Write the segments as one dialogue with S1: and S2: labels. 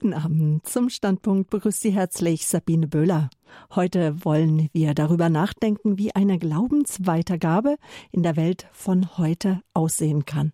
S1: Guten Abend. Zum Standpunkt begrüßt Sie herzlich Sabine Böhler. Heute wollen wir darüber nachdenken, wie eine Glaubensweitergabe in der Welt von heute aussehen kann.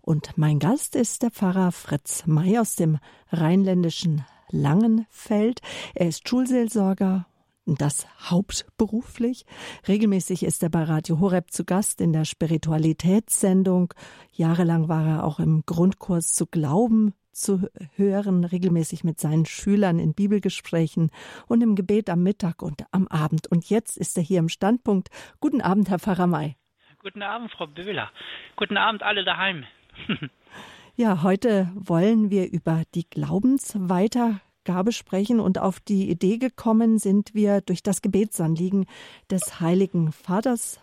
S1: Und mein Gast ist der Pfarrer Fritz May aus dem rheinländischen Langenfeld. Er ist Schulseelsorger das hauptberuflich. Regelmäßig ist er bei Radio Horeb zu Gast in der Spiritualitätssendung. Jahrelang war er auch im Grundkurs zu Glauben zu hören, regelmäßig mit seinen Schülern in Bibelgesprächen und im Gebet am Mittag und am Abend. Und jetzt ist er hier im Standpunkt. Guten Abend, Herr Pfarrer May.
S2: Guten Abend, Frau Böhler. Guten Abend alle daheim.
S1: ja, heute wollen wir über die Glaubensweiter Gabe sprechen und auf die Idee gekommen sind wir durch das Gebetsanliegen des Heiligen Vaters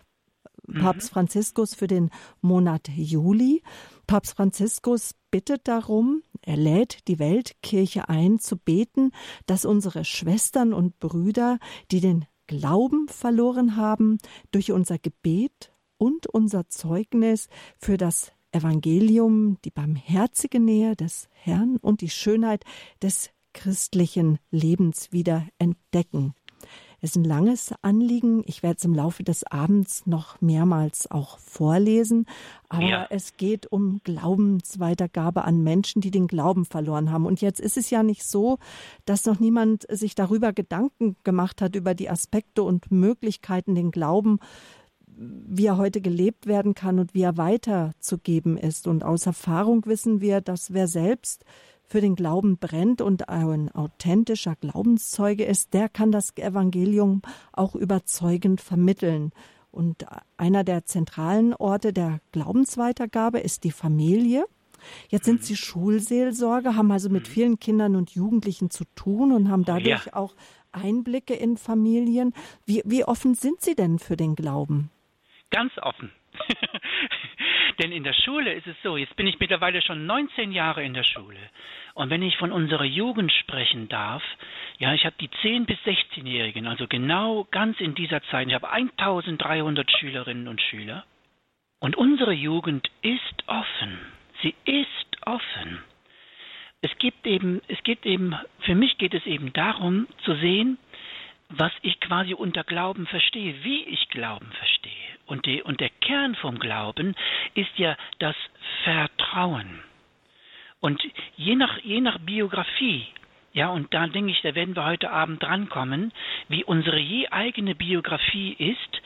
S1: mhm. Papst Franziskus für den Monat Juli. Papst Franziskus bittet darum, er lädt die Weltkirche ein, zu beten, dass unsere Schwestern und Brüder, die den Glauben verloren haben, durch unser Gebet und unser Zeugnis für das Evangelium, die barmherzige Nähe des Herrn und die Schönheit des christlichen Lebens wieder entdecken. Es ist ein langes Anliegen. Ich werde es im Laufe des Abends noch mehrmals auch vorlesen. Aber ja. es geht um Glaubensweitergabe an Menschen, die den Glauben verloren haben. Und jetzt ist es ja nicht so, dass noch niemand sich darüber Gedanken gemacht hat, über die Aspekte und Möglichkeiten, den Glauben wie er heute gelebt werden kann und wie er weiterzugeben ist. Und aus Erfahrung wissen wir, dass wer selbst für den Glauben brennt und ein authentischer Glaubenszeuge ist, der kann das Evangelium auch überzeugend vermitteln. Und einer der zentralen Orte der Glaubensweitergabe ist die Familie. Jetzt sind Sie Schulseelsorger, haben also mit vielen Kindern und Jugendlichen zu tun und haben dadurch ja. auch Einblicke in Familien. Wie, wie offen sind Sie denn für den Glauben?
S2: Ganz offen. Denn in der Schule ist es so, jetzt bin ich mittlerweile schon 19 Jahre in der Schule. Und wenn ich von unserer Jugend sprechen darf, ja, ich habe die 10- bis 16-Jährigen, also genau ganz in dieser Zeit, ich habe 1300 Schülerinnen und Schüler. Und unsere Jugend ist offen. Sie ist offen. Es gibt eben, es geht eben, für mich geht es eben darum zu sehen, was ich quasi unter Glauben verstehe, wie ich Glauben verstehe. Und, die, und der Kern vom Glauben ist ja das Vertrauen. Und je nach, je nach Biografie, ja, und da denke ich, da werden wir heute Abend drankommen, wie unsere je eigene Biografie ist,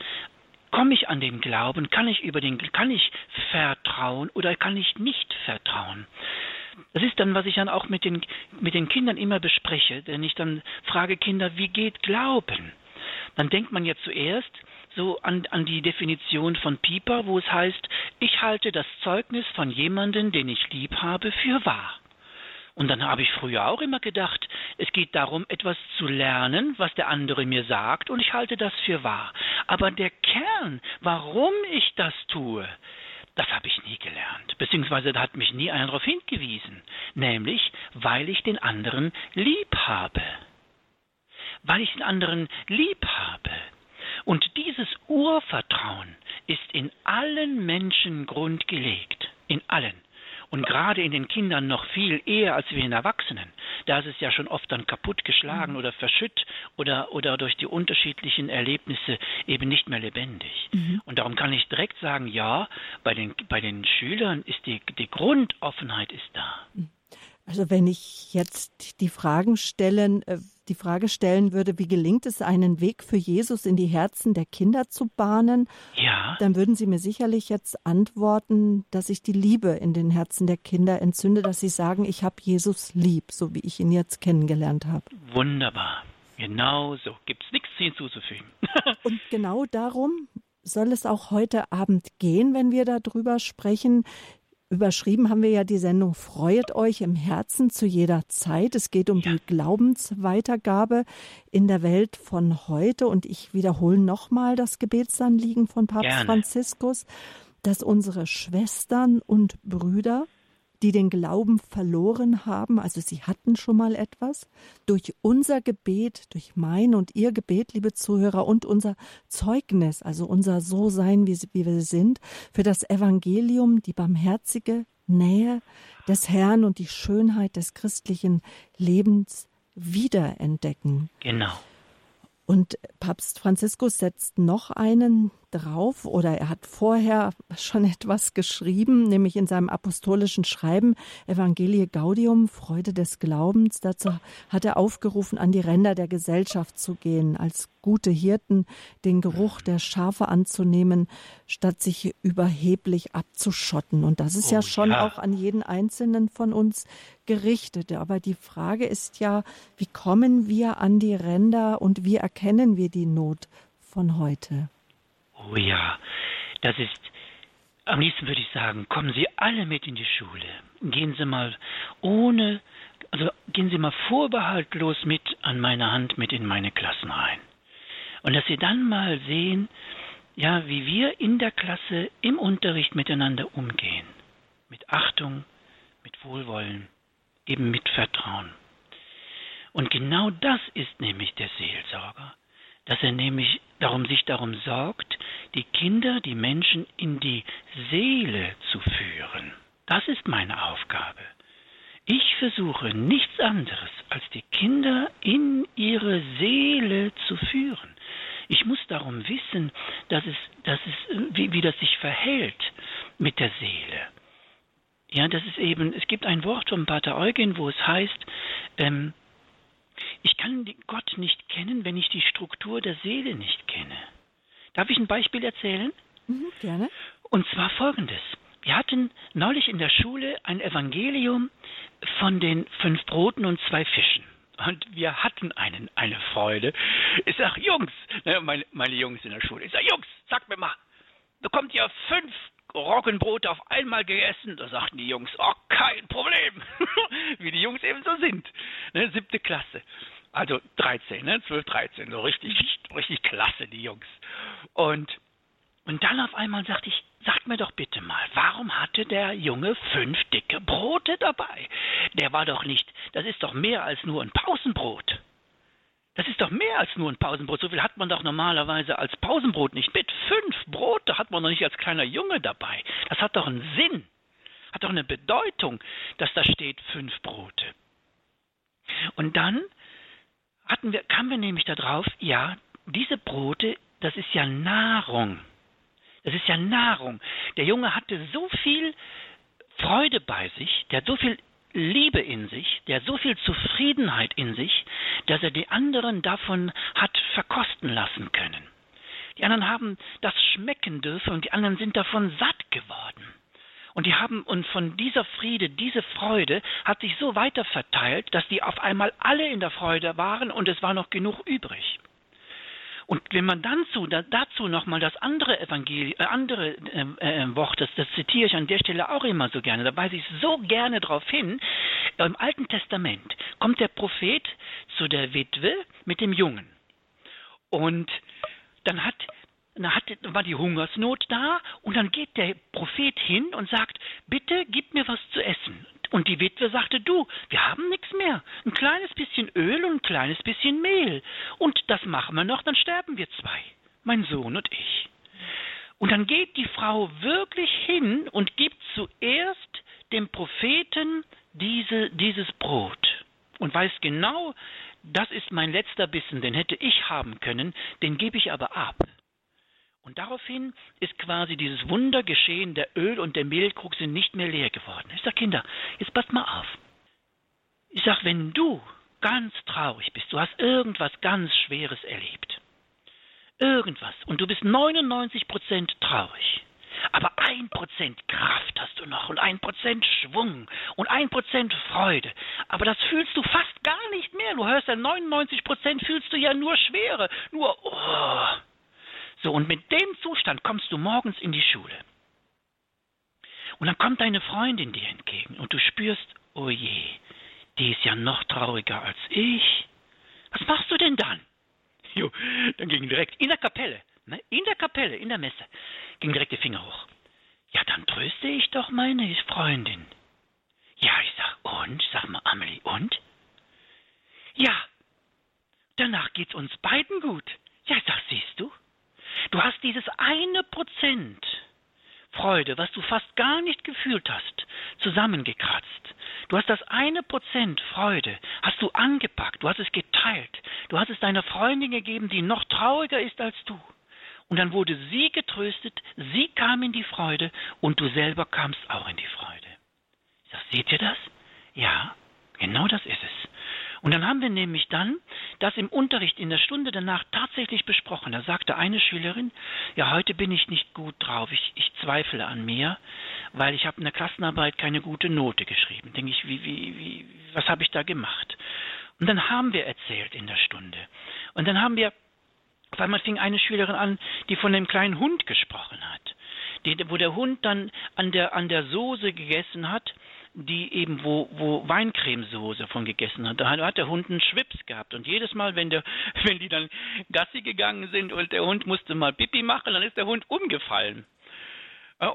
S2: komme ich an den Glauben, kann ich über den, kann ich vertrauen oder kann ich nicht vertrauen? Das ist dann, was ich dann auch mit den, mit den Kindern immer bespreche, wenn ich dann frage Kinder, wie geht Glauben? Dann denkt man ja zuerst so an, an die Definition von Pieper, wo es heißt, ich halte das Zeugnis von jemandem, den ich lieb habe, für wahr. Und dann habe ich früher auch immer gedacht, es geht darum, etwas zu lernen, was der andere mir sagt, und ich halte das für wahr. Aber der Kern, warum ich das tue, das habe ich nie gelernt, beziehungsweise da hat mich nie einer darauf hingewiesen, nämlich weil ich den anderen lieb habe. Weil ich den anderen lieb habe. Und dieses Urvertrauen ist in allen Menschen grundgelegt, in allen. Und gerade in den Kindern noch viel eher als wir in Erwachsenen. Da ist es ja schon oft dann kaputtgeschlagen mhm. oder verschütt oder, oder durch die unterschiedlichen Erlebnisse eben nicht mehr lebendig. Mhm. Und darum kann ich direkt sagen, ja, bei den, bei den Schülern ist die, die Grundoffenheit ist da. Mhm.
S1: Also wenn ich jetzt die Fragen stellen, äh, die Frage stellen würde, wie gelingt es, einen Weg für Jesus in die Herzen der Kinder zu bahnen,
S2: ja.
S1: dann würden Sie mir sicherlich jetzt antworten, dass ich die Liebe in den Herzen der Kinder entzünde, dass sie sagen, ich habe Jesus lieb, so wie ich ihn jetzt kennengelernt habe.
S2: Wunderbar. Genau so. Gibt es nichts hinzuzufügen.
S1: Und genau darum soll es auch heute Abend gehen, wenn wir darüber sprechen, Überschrieben haben wir ja die Sendung Freuet euch im Herzen zu jeder Zeit. Es geht um die Glaubensweitergabe in der Welt von heute. Und ich wiederhole nochmal das Gebetsanliegen von Papst Gerne. Franziskus, dass unsere Schwestern und Brüder die den Glauben verloren haben, also sie hatten schon mal etwas, durch unser Gebet, durch mein und ihr Gebet, liebe Zuhörer, und unser Zeugnis, also unser So-Sein, wie, wie wir sind, für das Evangelium, die barmherzige Nähe des Herrn und die Schönheit des christlichen Lebens wiederentdecken.
S2: Genau.
S1: Und Papst Franziskus setzt noch einen drauf oder er hat vorher schon etwas geschrieben, nämlich in seinem apostolischen Schreiben Evangelie Gaudium, Freude des Glaubens. Dazu hat er aufgerufen, an die Ränder der Gesellschaft zu gehen, als gute Hirten den Geruch der Schafe anzunehmen, statt sich überheblich abzuschotten. Und das ist oh, ja schon ja. auch an jeden Einzelnen von uns gerichtet. Aber die Frage ist ja, wie kommen wir an die Ränder und wie erkennen wir die Not von heute?
S2: Oh ja, das ist, am liebsten würde ich sagen, kommen Sie alle mit in die Schule. Gehen Sie mal ohne, also gehen Sie mal vorbehaltlos mit an meine Hand mit in meine Klassen rein. Und dass Sie dann mal sehen, ja, wie wir in der Klasse im Unterricht miteinander umgehen. Mit Achtung, mit Wohlwollen, eben mit Vertrauen. Und genau das ist nämlich der Seelsorger, dass er nämlich darum sich darum sorgt, die Kinder, die Menschen in die Seele zu führen. Das ist meine Aufgabe. Ich versuche nichts anderes, als die Kinder in ihre Seele zu führen. Ich muss darum wissen, dass es, dass es, wie, wie das sich verhält mit der Seele. Ja, das ist eben, es gibt ein Wort von Pater Eugen, wo es heißt, ähm, ich kann Gott nicht kennen, wenn ich die Struktur der Seele nicht kenne. Darf ich ein Beispiel erzählen?
S1: Mhm, gerne.
S2: Und zwar folgendes. Wir hatten neulich in der Schule ein Evangelium von den fünf Broten und zwei Fischen. Und wir hatten einen, eine Freude. Ich sag, Jungs, ne, meine, meine Jungs in der Schule, ich sag, Jungs, sag mir mal, bekommt ihr fünf Roggenbrote auf einmal gegessen? Da sagten die Jungs, oh, kein Problem. Wie die Jungs eben so sind. Ne, siebte Klasse. Also 13, ne? 12, 13, so richtig, richtig klasse, die Jungs. Und, und dann auf einmal sagte ich, sag mir doch bitte mal, warum hatte der Junge fünf dicke Brote dabei? Der war doch nicht, das ist doch mehr als nur ein Pausenbrot. Das ist doch mehr als nur ein Pausenbrot. So viel hat man doch normalerweise als Pausenbrot nicht mit. Fünf Brote hat man doch nicht als kleiner Junge dabei. Das hat doch einen Sinn. Hat doch eine Bedeutung, dass da steht fünf Brote. Und dann hatten wir, kamen wir nämlich darauf, ja, diese Brote, das ist ja Nahrung. Das ist ja Nahrung. Der Junge hatte so viel Freude bei sich, der hat so viel Liebe in sich, der so viel Zufriedenheit in sich, dass er die anderen davon hat verkosten lassen können. Die anderen haben das schmecken dürfen und die anderen sind davon satt geworden. Und die haben, und von dieser Friede, diese Freude hat sich so weiter verteilt, dass die auf einmal alle in der Freude waren und es war noch genug übrig. Und wenn man dann zu, da, dazu nochmal das andere Evangelium, äh, andere äh, äh, Wort, das, das zitiere ich an der Stelle auch immer so gerne, da weise ich so gerne darauf hin, im Alten Testament kommt der Prophet zu der Witwe mit dem Jungen. Und dann hat da hatte, war die Hungersnot da und dann geht der Prophet hin und sagt, bitte gib mir was zu essen. Und die Witwe sagte, du, wir haben nichts mehr. Ein kleines bisschen Öl und ein kleines bisschen Mehl. Und das machen wir noch, dann sterben wir zwei, mein Sohn und ich. Und dann geht die Frau wirklich hin und gibt zuerst dem Propheten diese, dieses Brot und weiß genau, das ist mein letzter Bissen, den hätte ich haben können, den gebe ich aber ab. Und daraufhin ist quasi dieses Wunder geschehen, der Öl und der Mehlkrug sind nicht mehr leer geworden. Ich sage, Kinder, jetzt passt mal auf. Ich sage, wenn du ganz traurig bist, du hast irgendwas ganz Schweres erlebt, irgendwas, und du bist 99% traurig, aber ein Prozent Kraft hast du noch und ein Prozent Schwung und ein Prozent Freude. Aber das fühlst du fast gar nicht mehr. Du hörst ja 99% fühlst du ja nur Schwere, nur oh, so, und mit dem Zustand kommst du morgens in die Schule. Und dann kommt deine Freundin dir entgegen und du spürst, oh je, die ist ja noch trauriger als ich. Was machst du denn dann? Jo, dann ging direkt in der Kapelle, ne, in der Kapelle, in der Messe, ging direkt die Finger hoch. Ja, dann tröste ich doch meine Freundin. Ja, ich sag, und? Sag mal, Amelie, und? Ja, danach geht's uns beiden gut. Ja, ich sag, siehst du? Du hast dieses eine Prozent Freude, was du fast gar nicht gefühlt hast. zusammengekratzt. Du hast das eine Prozent Freude, hast du angepackt, du hast es geteilt, du hast es deiner Freundin gegeben, die noch trauriger ist als du. Und dann wurde sie getröstet, sie kam in die Freude und du selber kamst auch in die Freude. Ich sag, seht ihr das? Ja, genau das ist es. Und dann haben wir nämlich dann das im Unterricht in der Stunde danach tatsächlich besprochen. Da sagte eine Schülerin, ja, heute bin ich nicht gut drauf, ich, ich zweifle an mir, weil ich habe in der Klassenarbeit keine gute Note geschrieben. Denke ich, wie, wie, wie, was habe ich da gemacht? Und dann haben wir erzählt in der Stunde. Und dann haben wir, auf einmal fing eine Schülerin an, die von dem kleinen Hund gesprochen hat. Die, wo der Hund dann an der, an der Soße gegessen hat die eben, wo, wo Weincremesoße von gegessen hat. Da hat der Hund einen Schwips gehabt. Und jedes Mal, wenn, der, wenn die dann Gassi gegangen sind und der Hund musste mal Pipi machen, dann ist der Hund umgefallen.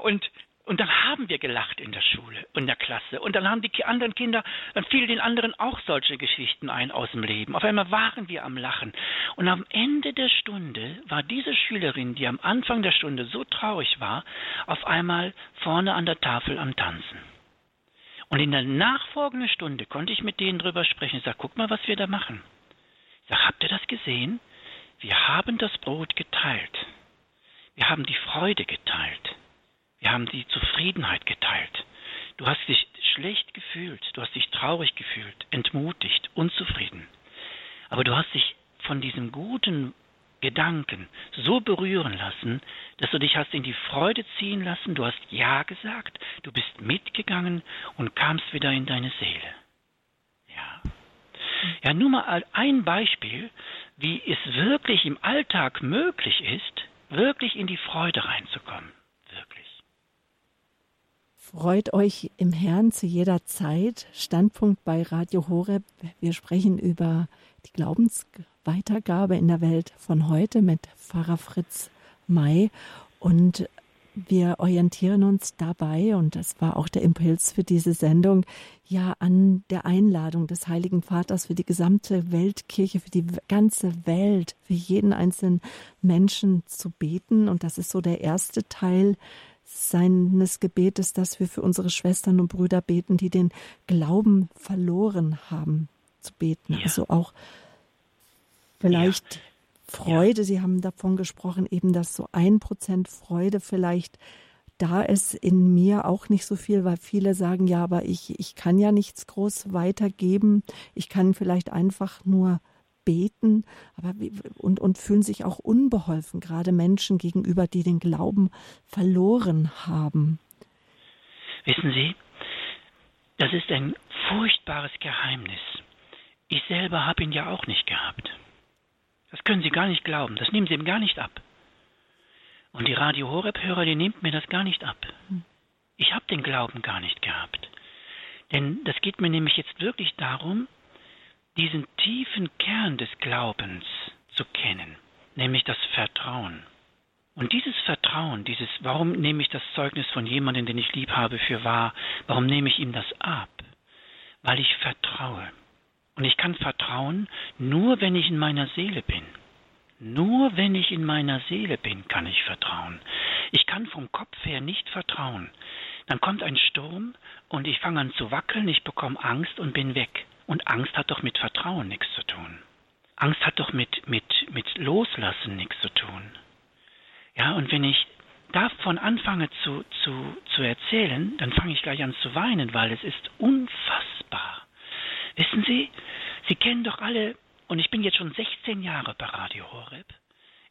S2: Und, und dann haben wir gelacht in der Schule, in der Klasse. Und dann haben die anderen Kinder, dann fielen den anderen auch solche Geschichten ein aus dem Leben. Auf einmal waren wir am Lachen. Und am Ende der Stunde war diese Schülerin, die am Anfang der Stunde so traurig war, auf einmal vorne an der Tafel am Tanzen. Und in der nachfolgenden Stunde konnte ich mit denen drüber sprechen. Ich sage, guck mal, was wir da machen. Ich sage, habt ihr das gesehen? Wir haben das Brot geteilt. Wir haben die Freude geteilt. Wir haben die Zufriedenheit geteilt. Du hast dich schlecht gefühlt, du hast dich traurig gefühlt, entmutigt, unzufrieden. Aber du hast dich von diesem guten Gedanken so berühren lassen, dass du dich hast in die Freude ziehen lassen, du hast Ja gesagt, du bist mitgegangen und kamst wieder in deine Seele. Ja. Ja, nur mal ein Beispiel, wie es wirklich im Alltag möglich ist, wirklich in die Freude reinzukommen. Wirklich.
S1: Freut euch im Herrn zu jeder Zeit. Standpunkt bei Radio Horeb. Wir sprechen über die Glaubensweitergabe in der Welt von heute mit Pfarrer Fritz May und wir orientieren uns dabei, und das war auch der Impuls für diese Sendung, ja an der Einladung des Heiligen Vaters für die gesamte Weltkirche, für die ganze Welt, für jeden einzelnen Menschen zu beten. Und das ist so der erste Teil seines Gebetes, dass wir für unsere Schwestern und Brüder beten, die den Glauben verloren haben zu beten. Ja. Also auch vielleicht ja. Freude, ja. Sie haben davon gesprochen, eben, dass so ein Prozent Freude vielleicht da ist in mir auch nicht so viel, weil viele sagen, ja, aber ich, ich kann ja nichts groß weitergeben. Ich kann vielleicht einfach nur beten, aber und, und fühlen sich auch unbeholfen, gerade Menschen gegenüber, die den Glauben verloren haben.
S2: Wissen Sie, das ist ein furchtbares Geheimnis. Ich selber habe ihn ja auch nicht gehabt. Das können Sie gar nicht glauben. Das nehmen Sie ihm gar nicht ab. Und die Radio Horeb-Hörer, die nimmt mir das gar nicht ab. Ich habe den Glauben gar nicht gehabt. Denn das geht mir nämlich jetzt wirklich darum, diesen tiefen Kern des Glaubens zu kennen, nämlich das Vertrauen. Und dieses Vertrauen, dieses, warum nehme ich das Zeugnis von jemandem, den ich lieb habe, für wahr? Warum nehme ich ihm das ab? Weil ich vertraue. Und ich kann vertrauen, nur wenn ich in meiner Seele bin. Nur wenn ich in meiner Seele bin, kann ich vertrauen. Ich kann vom Kopf her nicht vertrauen. Dann kommt ein Sturm und ich fange an zu wackeln, ich bekomme Angst und bin weg. Und Angst hat doch mit Vertrauen nichts zu tun. Angst hat doch mit, mit, mit Loslassen nichts zu tun. Ja, und wenn ich davon anfange zu, zu, zu erzählen, dann fange ich gleich an zu weinen, weil es ist unfassbar. Wissen Sie, Sie kennen doch alle, und ich bin jetzt schon 16 Jahre bei Radio Horeb,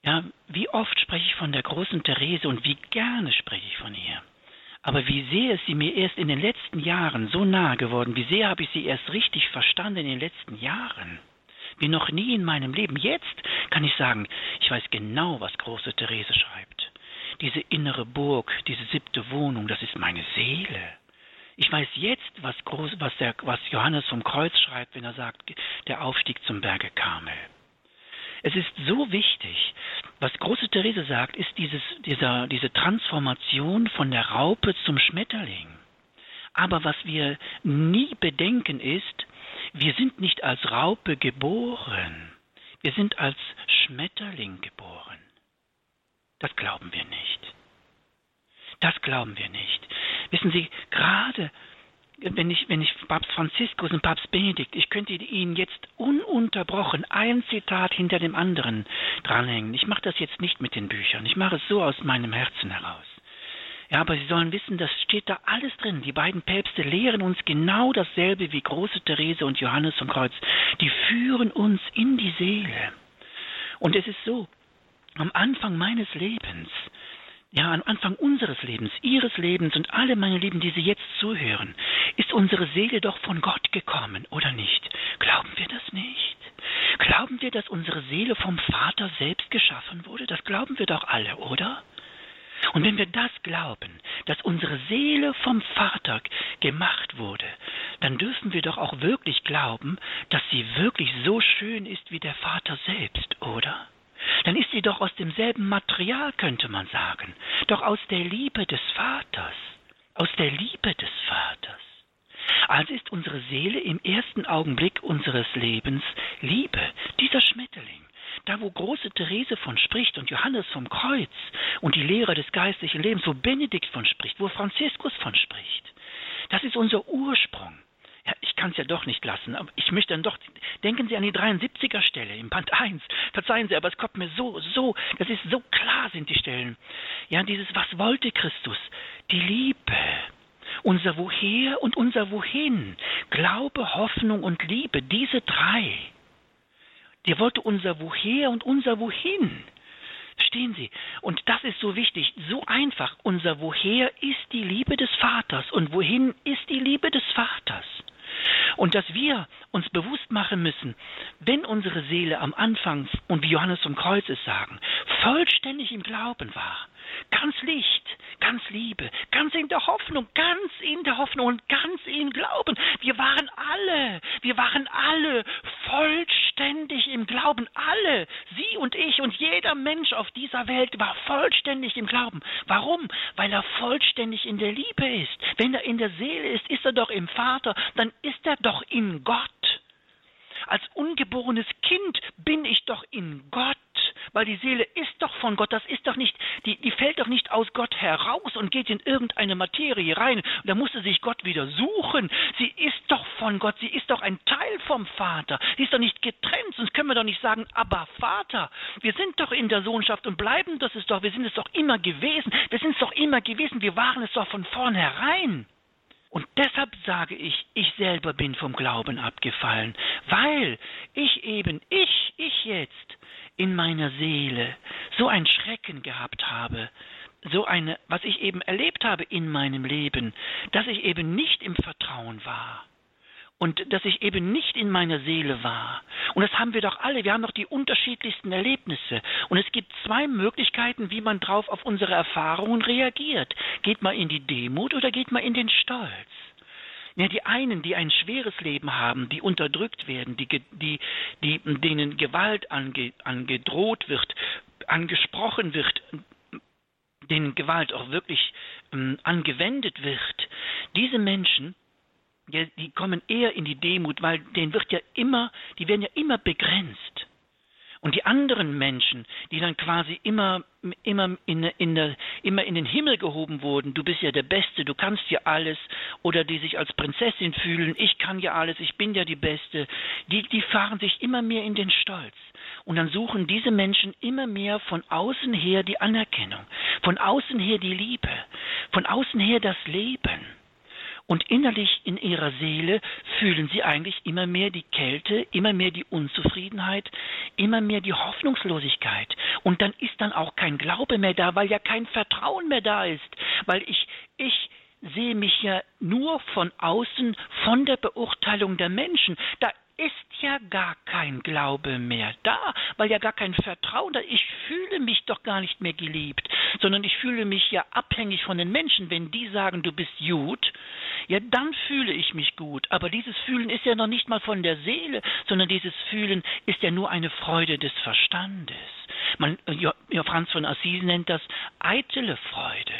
S2: ja, wie oft spreche ich von der großen Therese und wie gerne spreche ich von ihr. Aber wie sehr ist sie mir erst in den letzten Jahren so nahe geworden, wie sehr habe ich sie erst richtig verstanden in den letzten Jahren. Wie noch nie in meinem Leben. Jetzt kann ich sagen, ich weiß genau, was große Therese schreibt. Diese innere Burg, diese siebte Wohnung, das ist meine Seele. Ich weiß jetzt, was, groß, was, der, was Johannes vom Kreuz schreibt, wenn er sagt, der Aufstieg zum Berge Karmel. Es ist so wichtig. Was große Therese sagt, ist dieses, dieser, diese Transformation von der Raupe zum Schmetterling. Aber was wir nie bedenken ist, wir sind nicht als Raupe geboren. Wir sind als Schmetterling geboren. Das glauben wir nicht. Das glauben wir nicht. Wissen Sie, gerade wenn ich, wenn ich Papst Franziskus und Papst Benedikt, ich könnte Ihnen jetzt ununterbrochen ein Zitat hinter dem anderen dranhängen. Ich mache das jetzt nicht mit den Büchern. Ich mache es so aus meinem Herzen heraus. Ja, aber Sie sollen wissen, das steht da alles drin. Die beiden Päpste lehren uns genau dasselbe wie große Therese und Johannes vom Kreuz. Die führen uns in die Seele. Und es ist so, am Anfang meines Lebens, ja, am Anfang unseres Lebens, Ihres Lebens und alle meine Lieben, die Sie jetzt zuhören, ist unsere Seele doch von Gott gekommen, oder nicht? Glauben wir das nicht? Glauben wir, dass unsere Seele vom Vater selbst geschaffen wurde? Das glauben wir doch alle, oder? Und wenn wir das glauben, dass unsere Seele vom Vater gemacht wurde, dann dürfen wir doch auch wirklich glauben, dass sie wirklich so schön ist wie der Vater selbst, oder? Dann ist sie doch aus demselben Material, könnte man sagen, doch aus der Liebe des Vaters, aus der Liebe des Vaters. Also ist unsere Seele im ersten Augenblick unseres Lebens Liebe, dieser Schmetterling da wo große Therese von spricht und Johannes vom Kreuz und die Lehre des geistlichen Lebens, wo Benedikt von spricht, wo Franziskus von spricht, das ist unser Ursprung. Ja, ich kann es ja doch nicht lassen, aber ich möchte dann doch, denken Sie an die 73er Stelle im Band 1. Verzeihen Sie, aber es kommt mir so, so, das ist so klar sind die Stellen. Ja, dieses, was wollte Christus? Die Liebe. Unser Woher und unser Wohin. Glaube, Hoffnung und Liebe, diese drei. Der wollte unser Woher und unser Wohin. Verstehen Sie? Und das ist so wichtig, so einfach. Unser Woher ist die Liebe des Vaters und wohin ist die Liebe des Vaters. Und dass wir uns bewusst machen müssen, wenn unsere Seele am Anfang, und wie Johannes vom Kreuz es sagen, vollständig im Glauben war, ganz Licht, ganz Liebe, ganz in der Hoffnung, ganz in der Hoffnung und ganz in Glauben. Wir waren alle, wir waren alle vollständig im Glauben, alle, Sie und ich und jeder Mensch auf dieser Welt war vollständig im Glauben. Warum? Weil er vollständig in der Liebe ist. Wenn er in der Seele ist, ist er doch im Vater, dann ist er doch in Gott. Als ungeborenes Kind bin ich doch in Gott weil die Seele ist doch von Gott, das ist doch nicht, die, die fällt doch nicht aus Gott heraus und geht in irgendeine Materie rein. da musste sich Gott wieder suchen. Sie ist doch von Gott, sie ist doch ein Teil vom Vater. Sie ist doch nicht getrennt, sonst können wir doch nicht sagen, aber Vater, wir sind doch in der Sohnschaft und bleiben das ist doch, wir sind es doch immer gewesen, wir sind es doch immer gewesen, wir waren es doch von vornherein. Und deshalb sage ich, ich selber bin vom Glauben abgefallen, weil ich eben, ich, ich jetzt, in meiner Seele so ein Schrecken gehabt habe, so eine, was ich eben erlebt habe in meinem Leben, dass ich eben nicht im Vertrauen war und dass ich eben nicht in meiner Seele war. Und das haben wir doch alle, wir haben doch die unterschiedlichsten Erlebnisse. Und es gibt zwei Möglichkeiten, wie man drauf auf unsere Erfahrungen reagiert. Geht man in die Demut oder geht man in den Stolz? Ja, die einen, die ein schweres Leben haben, die unterdrückt werden, die, die, die, denen Gewalt ange, angedroht wird, angesprochen wird, denen Gewalt auch wirklich ähm, angewendet wird, diese Menschen, ja, die kommen eher in die Demut, weil denen wird ja immer, die werden ja immer begrenzt. Und die anderen Menschen, die dann quasi immer, immer in, in der, immer in den Himmel gehoben wurden, du bist ja der Beste, du kannst ja alles, oder die sich als Prinzessin fühlen, ich kann ja alles, ich bin ja die Beste, die, die fahren sich immer mehr in den Stolz. Und dann suchen diese Menschen immer mehr von außen her die Anerkennung, von außen her die Liebe, von außen her das Leben. Und innerlich in ihrer Seele fühlen sie eigentlich immer mehr die Kälte, immer mehr die Unzufriedenheit, immer mehr die Hoffnungslosigkeit. Und dann ist dann auch kein Glaube mehr da, weil ja kein Vertrauen mehr da ist. Weil ich, ich sehe mich ja nur von außen von der Beurteilung der Menschen. Da ist ja gar kein Glaube mehr da, weil ja gar kein Vertrauen da. Ich fühle mich doch gar nicht mehr geliebt, sondern ich fühle mich ja abhängig von den Menschen. Wenn die sagen, du bist gut, ja, dann fühle ich mich gut. Aber dieses Fühlen ist ja noch nicht mal von der Seele, sondern dieses Fühlen ist ja nur eine Freude des Verstandes. Man, Franz von Assisi nennt das eitele Freude.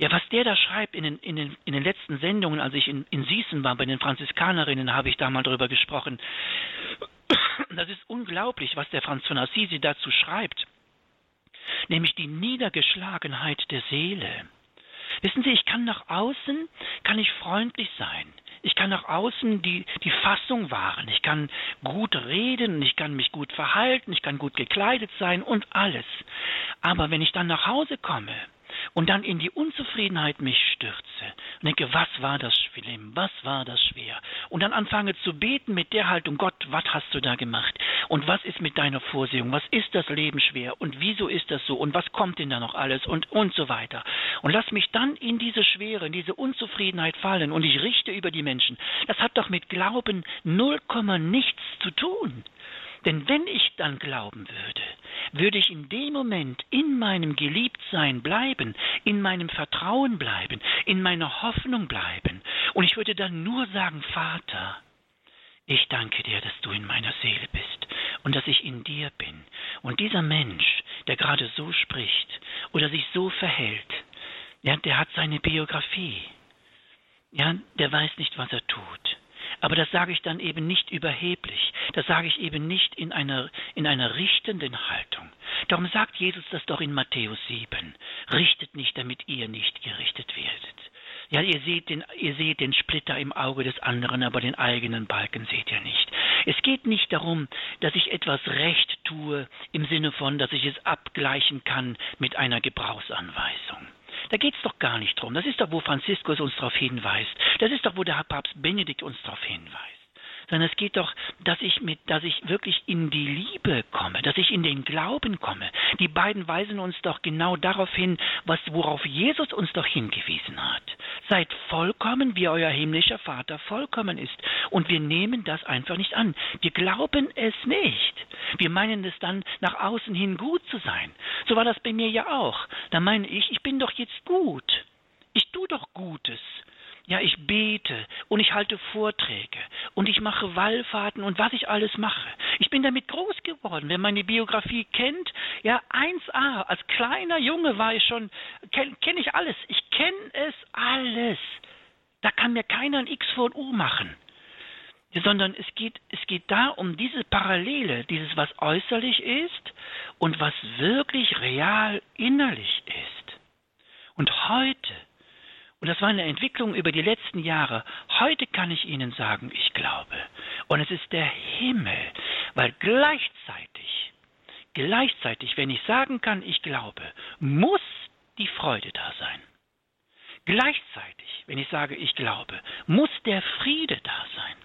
S2: Ja, was der da schreibt in den, in den, in den letzten Sendungen, als ich in, in Sießen war, bei den Franziskanerinnen, habe ich da mal drüber gesprochen. Das ist unglaublich, was der Franz von Assisi dazu schreibt. Nämlich die Niedergeschlagenheit der Seele. Wissen Sie, ich kann nach außen, kann ich freundlich sein. Ich kann nach außen die, die Fassung wahren. Ich kann gut reden, ich kann mich gut verhalten, ich kann gut gekleidet sein und alles. Aber wenn ich dann nach Hause komme und dann in die Unzufriedenheit mich stürze. Und denke, was war das schlimm, was war das schwer? Und dann anfange zu beten mit der Haltung, Gott, was hast du da gemacht? Und was ist mit deiner Vorsehung, was ist das Leben schwer? Und wieso ist das so? Und was kommt denn da noch alles? Und und so weiter. Und lass mich dann in diese Schwere, in diese Unzufriedenheit fallen und ich richte über die Menschen. Das hat doch mit Glauben null Komma nichts zu tun. Denn wenn ich dann glauben würde, würde ich in dem Moment in meinem Geliebtsein bleiben, in meinem Vertrauen bleiben, in meiner Hoffnung bleiben. Und ich würde dann nur sagen, Vater, ich danke dir, dass du in meiner Seele bist und dass ich in dir bin. Und dieser Mensch, der gerade so spricht oder sich so verhält, ja, der hat seine Biografie. Ja, der weiß nicht, was er tut. Aber das sage ich dann eben nicht überheblich. Das sage ich eben nicht in einer, in einer richtenden Haltung. Darum sagt Jesus das doch in Matthäus 7. Richtet nicht, damit ihr nicht gerichtet werdet. Ja, ihr seht, den, ihr seht den Splitter im Auge des anderen, aber den eigenen Balken seht ihr nicht. Es geht nicht darum, dass ich etwas recht tue, im Sinne von, dass ich es abgleichen kann mit einer Gebrauchsanweisung. Da geht es doch gar nicht drum. Das ist doch, wo Franziskus uns darauf hinweist. Das ist doch, wo der Papst Benedikt uns darauf hinweist sondern es geht doch, dass ich mit, dass ich wirklich in die Liebe komme, dass ich in den Glauben komme. Die beiden weisen uns doch genau darauf hin, was, worauf Jesus uns doch hingewiesen hat. Seid vollkommen, wie euer himmlischer Vater vollkommen ist. Und wir nehmen das einfach nicht an. Wir glauben es nicht. Wir meinen es dann nach außen hin gut zu sein. So war das bei mir ja auch. Da meine ich, ich bin doch jetzt gut. Ich tue doch Gutes. Ja, ich bete und ich halte Vorträge und ich mache Wallfahrten und was ich alles mache. Ich bin damit groß geworden. Wer meine Biografie kennt, ja, 1a, als kleiner Junge war ich schon, kenne kenn ich alles. Ich kenne es alles. Da kann mir keiner ein X vor ein U machen. Sondern es geht, es geht da um diese Parallele, dieses, was äußerlich ist und was wirklich real innerlich ist. Und heute und das war eine Entwicklung über die letzten Jahre. Heute kann ich Ihnen sagen, ich glaube. Und es ist der Himmel, weil gleichzeitig, gleichzeitig, wenn ich sagen kann, ich glaube, muss die Freude da sein. Gleichzeitig, wenn ich sage, ich glaube, muss der Friede da sein.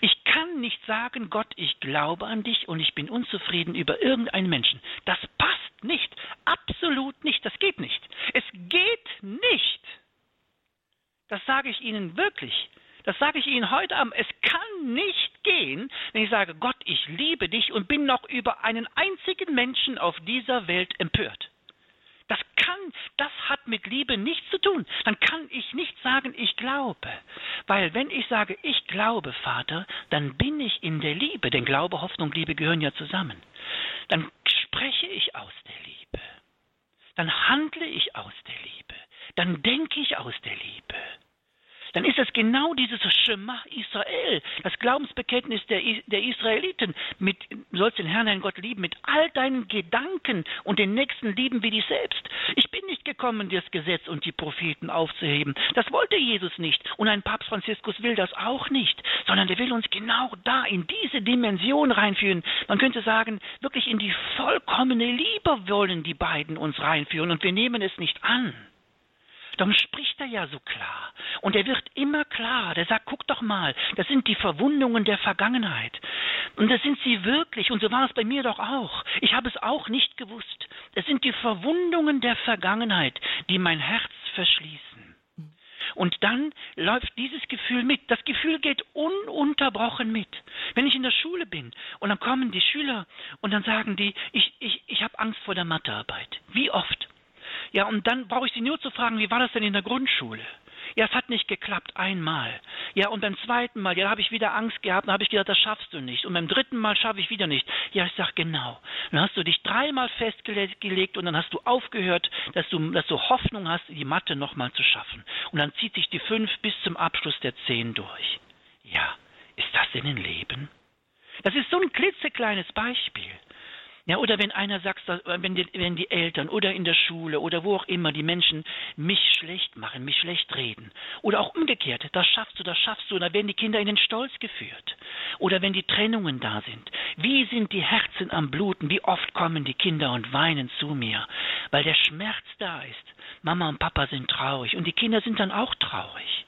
S2: Ich kann nicht sagen, Gott, ich glaube an dich und ich bin unzufrieden über irgendeinen Menschen. Das passt nicht. Absolut nicht. Das geht nicht. Es geht nicht. Das sage ich Ihnen wirklich. Das sage ich Ihnen heute Abend. Es kann nicht gehen, wenn ich sage, Gott, ich liebe dich und bin noch über einen einzigen Menschen auf dieser Welt empört. Das kann, das hat mit Liebe nichts zu tun. Dann kann ich nicht sagen, ich glaube. Weil wenn ich sage, ich glaube, Vater, dann bin ich in der Liebe. Denn Glaube, Hoffnung, Liebe gehören ja zusammen. Dann spreche ich aus der Liebe. Dann handle ich aus der Liebe. Dann denke ich aus der Liebe dann ist es genau dieses Shema Israel, das Glaubensbekenntnis der, der Israeliten. Mit, du sollst den Herrn, deinen Gott lieben, mit all deinen Gedanken und den Nächsten lieben wie dich selbst. Ich bin nicht gekommen, das Gesetz und die Propheten aufzuheben. Das wollte Jesus nicht. Und ein Papst Franziskus will das auch nicht, sondern der will uns genau da, in diese Dimension reinführen. Man könnte sagen, wirklich in die vollkommene Liebe wollen die beiden uns reinführen und wir nehmen es nicht an. Darum spricht er ja so klar. Und er wird immer klar. Der sagt, guck doch mal, das sind die Verwundungen der Vergangenheit. Und das sind sie wirklich. Und so war es bei mir doch auch. Ich habe es auch nicht gewusst. Das sind die Verwundungen der Vergangenheit, die mein Herz verschließen. Und dann läuft dieses Gefühl mit. Das Gefühl geht ununterbrochen mit. Wenn ich in der Schule bin und dann kommen die Schüler und dann sagen die, ich, ich, ich habe Angst vor der Mathearbeit. Wie oft? Ja, und dann brauche ich Sie nur zu fragen, wie war das denn in der Grundschule? Ja, es hat nicht geklappt, einmal. Ja, und beim zweiten Mal, ja, da habe ich wieder Angst gehabt, dann habe ich gedacht, das schaffst du nicht. Und beim dritten Mal schaffe ich wieder nicht. Ja, ich sage genau. Dann hast du dich dreimal festgelegt und dann hast du aufgehört, dass du, dass du Hoffnung hast, die Mathe nochmal zu schaffen. Und dann zieht sich die fünf bis zum Abschluss der zehn durch. Ja, ist das denn ein Leben? Das ist so ein klitzekleines Beispiel. Ja, oder wenn einer sagt, wenn die, wenn die Eltern oder in der Schule oder wo auch immer die Menschen mich schlecht machen, mich schlecht reden. Oder auch umgekehrt, das schaffst du, das schaffst du, da werden die Kinder in den Stolz geführt. Oder wenn die Trennungen da sind. Wie sind die Herzen am Bluten? Wie oft kommen die Kinder und weinen zu mir, weil der Schmerz da ist. Mama und Papa sind traurig und die Kinder sind dann auch traurig.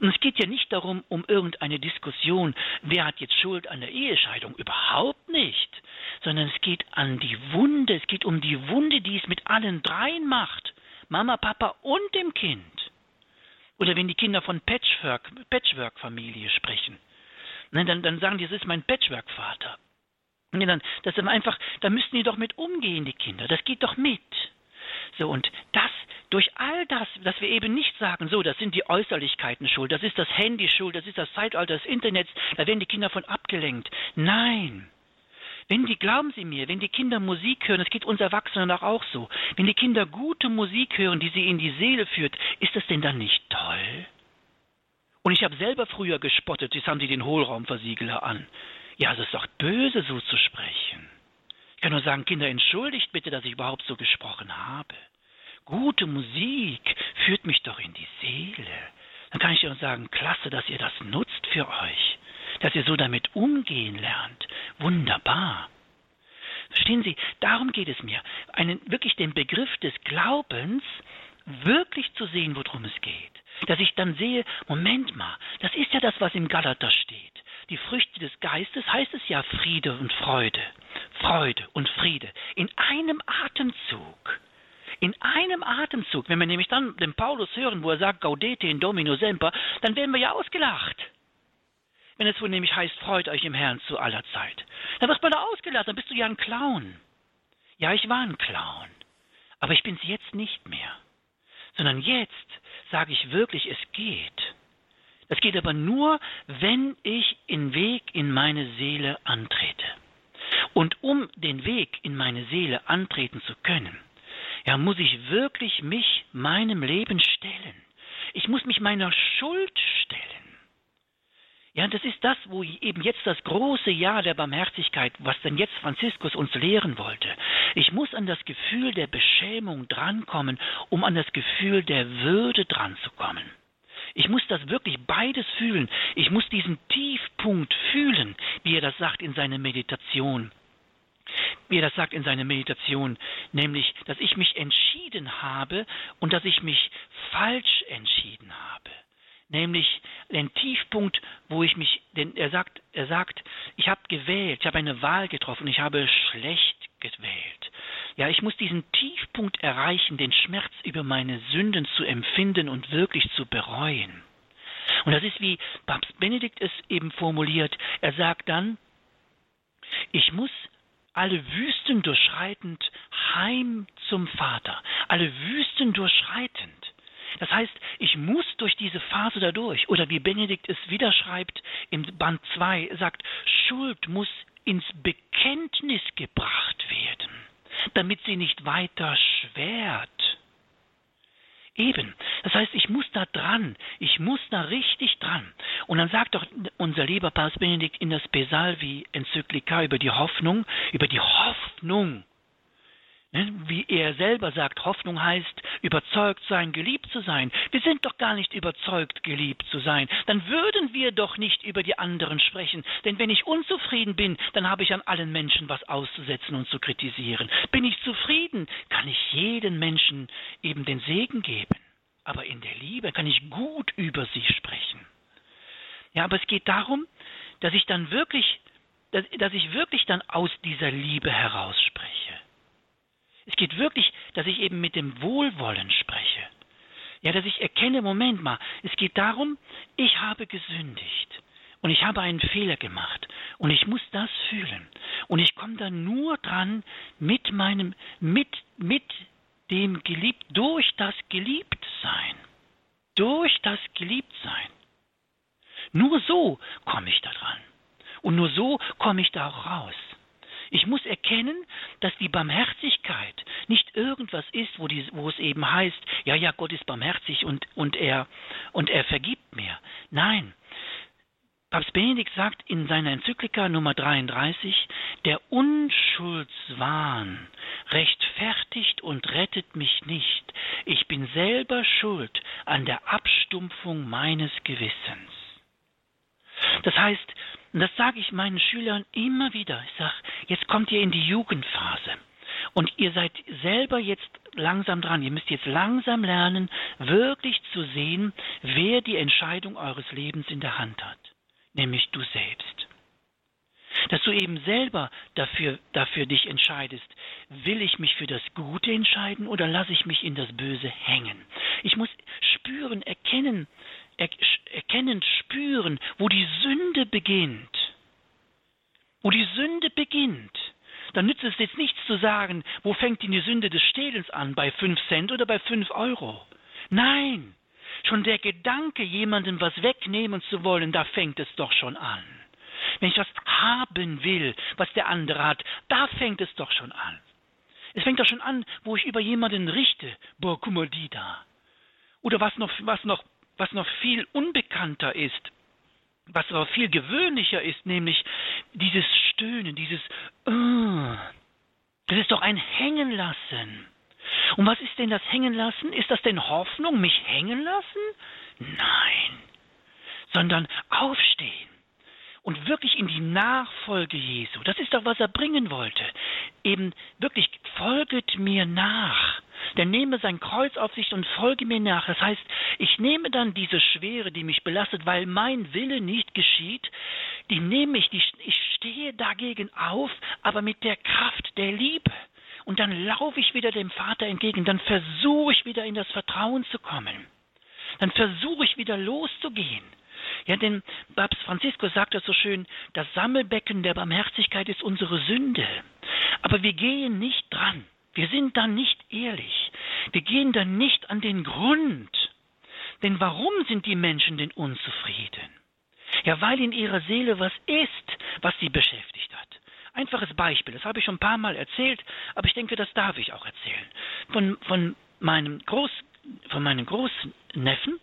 S2: Und es geht ja nicht darum, um irgendeine Diskussion, wer hat jetzt Schuld an der Ehescheidung, überhaupt nicht, sondern es geht an die Wunde, es geht um die Wunde, die es mit allen dreien macht, Mama, Papa und dem Kind. Oder wenn die Kinder von Patchwork, Patchwork-Familie sprechen, ne, dann, dann sagen die, das ist mein Patchwork-Vater. Ne, dann, das ist einfach, da müssten die doch mit umgehen, die Kinder. Das geht doch mit. So, und das, durch all das, dass wir eben nicht sagen, so, das sind die Äußerlichkeiten schuld, das ist das Handy schuld, das ist das Zeitalter des Internets, da werden die Kinder von abgelenkt. Nein. Wenn die, glauben Sie mir, wenn die Kinder Musik hören, das geht uns Erwachsenen auch, so, wenn die Kinder gute Musik hören, die sie in die Seele führt, ist das denn dann nicht toll? Und ich habe selber früher gespottet, jetzt haben sie den Hohlraumversiegler an. Ja, es ist doch böse, so zu sprechen. Ich kann nur sagen, Kinder, entschuldigt bitte, dass ich überhaupt so gesprochen habe. Gute Musik führt mich doch in die Seele. Dann kann ich dir sagen, klasse, dass ihr das nutzt für euch, dass ihr so damit umgehen lernt. Wunderbar. Verstehen Sie, darum geht es mir, einen, wirklich den Begriff des Glaubens wirklich zu sehen, worum es geht. Dass ich dann sehe, Moment mal, das ist ja das, was im Galater steht. Die Früchte des Geistes heißt es ja Friede und Freude. Freude und Friede in einem Atemzug. In einem Atemzug. Wenn wir nämlich dann den Paulus hören, wo er sagt, Gaudete in Domino Semper, dann werden wir ja ausgelacht. Wenn es wohl nämlich heißt, freut euch im Herrn zu aller Zeit. Dann wirst man da ausgelacht, dann bist du ja ein Clown. Ja, ich war ein Clown. Aber ich bin es jetzt nicht mehr. Sondern jetzt sage ich wirklich, es geht. Es geht aber nur, wenn ich den Weg in meine Seele antrete. Und um den Weg in meine Seele antreten zu können, ja, muss ich wirklich mich meinem Leben stellen. Ich muss mich meiner Schuld stellen. Ja, das ist das, wo eben jetzt das große Jahr der Barmherzigkeit, was denn jetzt Franziskus uns lehren wollte. Ich muss an das Gefühl der Beschämung drankommen, um an das Gefühl der Würde dranzukommen. Ich muss das wirklich beides fühlen. Ich muss diesen Tiefpunkt fühlen, wie er das sagt in seiner Meditation wie er das sagt in seiner Meditation, nämlich, dass ich mich entschieden habe und dass ich mich falsch entschieden habe. Nämlich den Tiefpunkt, wo ich mich, denn er sagt, er sagt, ich habe gewählt, ich habe eine Wahl getroffen, ich habe schlecht gewählt. Ja, ich muss diesen Tiefpunkt erreichen, den Schmerz über meine Sünden zu empfinden und wirklich zu bereuen. Und das ist wie Papst Benedikt es eben formuliert. Er sagt dann, ich muss alle Wüsten durchschreitend heim zum Vater, alle Wüsten durchschreitend. Das heißt, ich muss durch diese Phase dadurch. Oder wie Benedikt es wieder schreibt im Band 2, sagt, Schuld muss ins Bekenntnis gebracht werden, damit sie nicht weiter schwert. Eben. Das heißt, ich muss da dran. Ich muss da richtig dran. Und dann sagt doch unser lieber Papst Benedikt in das Pesalvi-Enzyklika über die Hoffnung, über die Hoffnung? Wie er selber sagt, Hoffnung heißt, überzeugt sein, geliebt zu sein. Wir sind doch gar nicht überzeugt, geliebt zu sein. Dann würden wir doch nicht über die anderen sprechen. Denn wenn ich unzufrieden bin, dann habe ich an allen Menschen was auszusetzen und zu kritisieren. Bin ich zufrieden, kann ich jedem Menschen eben den Segen geben. Aber in der Liebe kann ich gut über sie sprechen. Ja, aber es geht darum, dass ich dann wirklich, dass, dass ich wirklich dann aus dieser Liebe heraus spreche. Es geht wirklich, dass ich eben mit dem Wohlwollen spreche. Ja, dass ich erkenne, Moment mal, es geht darum, ich habe gesündigt und ich habe einen Fehler gemacht und ich muss das fühlen. Und ich komme da nur dran mit meinem, mit, mit dem Geliebt, durch das Geliebtsein. Durch das Geliebtsein. Nur so komme ich da dran. Und nur so komme ich da auch raus. Ich muss erkennen, dass die Barmherzigkeit nicht irgendwas ist, wo, die, wo es eben heißt, ja, ja, Gott ist barmherzig und, und, er, und er vergibt mir. Nein. Papst Benedikt sagt in seiner Enzyklika Nummer 33, der Unschuld Unschuldswahn rechtfertigt und rettet mich nicht. Ich bin selber schuld an der Abstumpfung meines Gewissens. Das heißt, das sage ich meinen Schülern immer wieder, ich sage, jetzt kommt ihr in die Jugendphase. Und ihr seid selber jetzt langsam dran. Ihr müsst jetzt langsam lernen, wirklich zu sehen, wer die Entscheidung eures Lebens in der Hand hat. Nämlich du selbst. Dass du eben selber dafür, dafür dich entscheidest, will ich mich für das Gute entscheiden oder lasse ich mich in das Böse hängen? Ich muss spüren, erkennen, er, erkennen, spüren, wo die Sünde beginnt. Wo die Sünde beginnt dann nützt es jetzt nichts zu sagen, wo fängt die Sünde des Stehlens an, bei fünf Cent oder bei fünf Euro. Nein, schon der Gedanke, jemandem was wegnehmen zu wollen, da fängt es doch schon an. Wenn ich was haben will, was der andere hat, da fängt es doch schon an. Es fängt doch schon an, wo ich über jemanden richte, boah, guck mal die da. Oder was noch, was noch, was noch viel unbekannter ist, was aber viel gewöhnlicher ist, nämlich dieses Stöhnen, dieses uh, Das ist doch ein Hängenlassen. Und was ist denn das Hängenlassen? Ist das denn Hoffnung, mich hängen lassen? Nein, sondern aufstehen und wirklich in die Nachfolge Jesu. Das ist doch, was er bringen wollte. Eben wirklich, folget mir nach. Denn nehme sein Kreuz auf sich und folge mir nach. Das heißt, ich nehme dann diese Schwere, die mich belastet, weil mein Wille nicht geschieht, die nehme ich, die, ich stehe dagegen auf, aber mit der Kraft der Liebe. Und dann laufe ich wieder dem Vater entgegen, dann versuche ich wieder in das Vertrauen zu kommen. Dann versuche ich wieder loszugehen. Ja, denn Papst Franziskus sagt das so schön, das Sammelbecken der Barmherzigkeit ist unsere Sünde. Aber wir gehen nicht dran. Wir sind dann nicht ehrlich. Wir gehen dann nicht an den Grund. Denn warum sind die Menschen denn unzufrieden? Ja, weil in ihrer Seele was ist, was sie beschäftigt hat. Einfaches Beispiel, das habe ich schon ein paar Mal erzählt, aber ich denke, das darf ich auch erzählen. Von, von meinem Groß, von meinem Großneffen,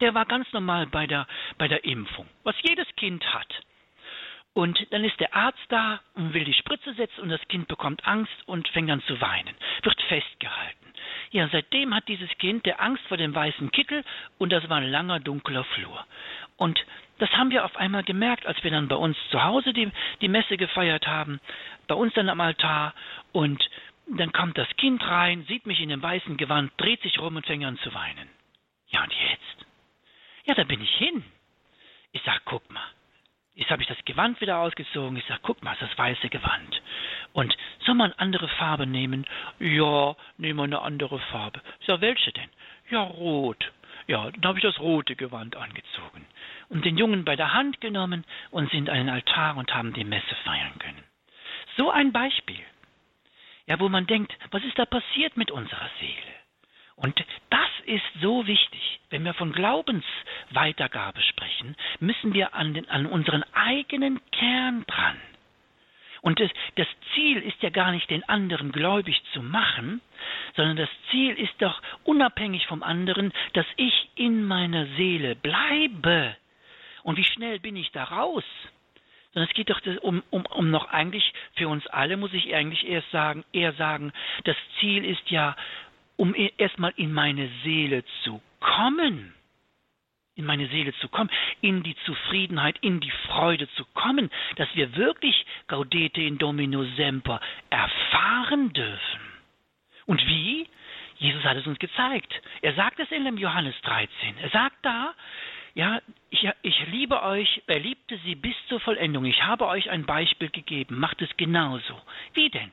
S2: der war ganz normal bei der, bei der Impfung, was jedes Kind hat. Und dann ist der Arzt da und will die Spritze setzen und das Kind bekommt Angst und fängt an zu weinen, wird festgehalten. Ja, seitdem hat dieses Kind der Angst vor dem weißen Kittel und das war ein langer, dunkler Flur. Und das haben wir auf einmal gemerkt, als wir dann bei uns zu Hause die, die Messe gefeiert haben, bei uns dann am Altar und dann kommt das Kind rein, sieht mich in dem weißen Gewand, dreht sich rum und fängt an zu weinen. Ja, und jetzt? Ja, da bin ich hin. Ich sag, guck mal. Jetzt habe ich das Gewand wieder ausgezogen. Ich sag, guck mal, das weiße Gewand. Und soll man andere Farbe nehmen? Ja, nehmen wir eine andere Farbe. Ich sag, welche denn? Ja, rot. Ja, dann habe ich das rote Gewand angezogen und den Jungen bei der Hand genommen und sind an den Altar und haben die Messe feiern können. So ein Beispiel. Ja, wo man denkt, was ist da passiert mit unserer Seele? Und das ist so wichtig. Wenn wir von Glaubensweitergabe sprechen, müssen wir an, den, an unseren eigenen Kern dran. Und das, das, Ziel ist ja gar nicht, den anderen gläubig zu machen, sondern das Ziel ist doch unabhängig vom anderen, dass ich in meiner Seele bleibe. Und wie schnell bin ich da raus? Sondern es geht doch um, um, um noch eigentlich, für uns alle muss ich eigentlich erst sagen, eher sagen, das Ziel ist ja, um erstmal in meine Seele zu kommen, in meine Seele zu kommen, in die Zufriedenheit, in die Freude zu kommen, dass wir wirklich Gaudete in Domino Semper erfahren dürfen. Und wie? Jesus hat es uns gezeigt. Er sagt es in dem Johannes 13. Er sagt da, ja, ich, ich liebe euch, er liebte sie bis zur Vollendung. Ich habe euch ein Beispiel gegeben. Macht es genauso. Wie denn?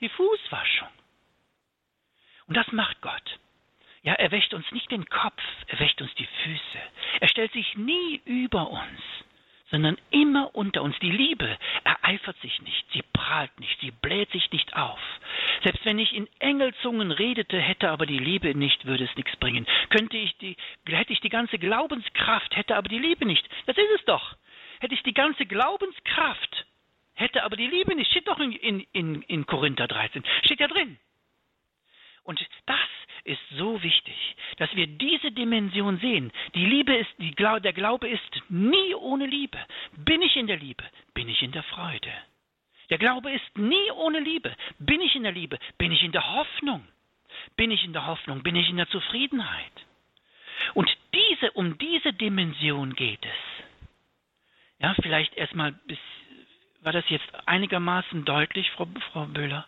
S2: Die Fußwaschung. Und das macht Gott. Ja, er wäscht uns nicht den Kopf, er wäscht uns die Füße. Er stellt sich nie über uns, sondern immer unter uns. Die Liebe ereifert sich nicht, sie prahlt nicht, sie bläht sich nicht auf. Selbst wenn ich in Engelzungen redete, hätte aber die Liebe nicht, würde es nichts bringen. Könnte ich die, hätte ich die ganze Glaubenskraft, hätte aber die Liebe nicht. Das ist es doch. Hätte ich die ganze Glaubenskraft, hätte aber die Liebe nicht. Steht doch in, in, in, in Korinther 13. Steht ja drin. Und das ist so wichtig, dass wir diese Dimension sehen. Die Liebe ist, die, der Glaube ist nie ohne Liebe. Bin ich in der Liebe, bin ich in der Freude. Der Glaube ist nie ohne Liebe. Bin ich in der Liebe? Bin ich in der Hoffnung? Bin ich in der Hoffnung? Bin ich in der Zufriedenheit? Und diese, um diese Dimension geht es. Ja, vielleicht erstmal war das jetzt einigermaßen deutlich, Frau, Frau Böhler?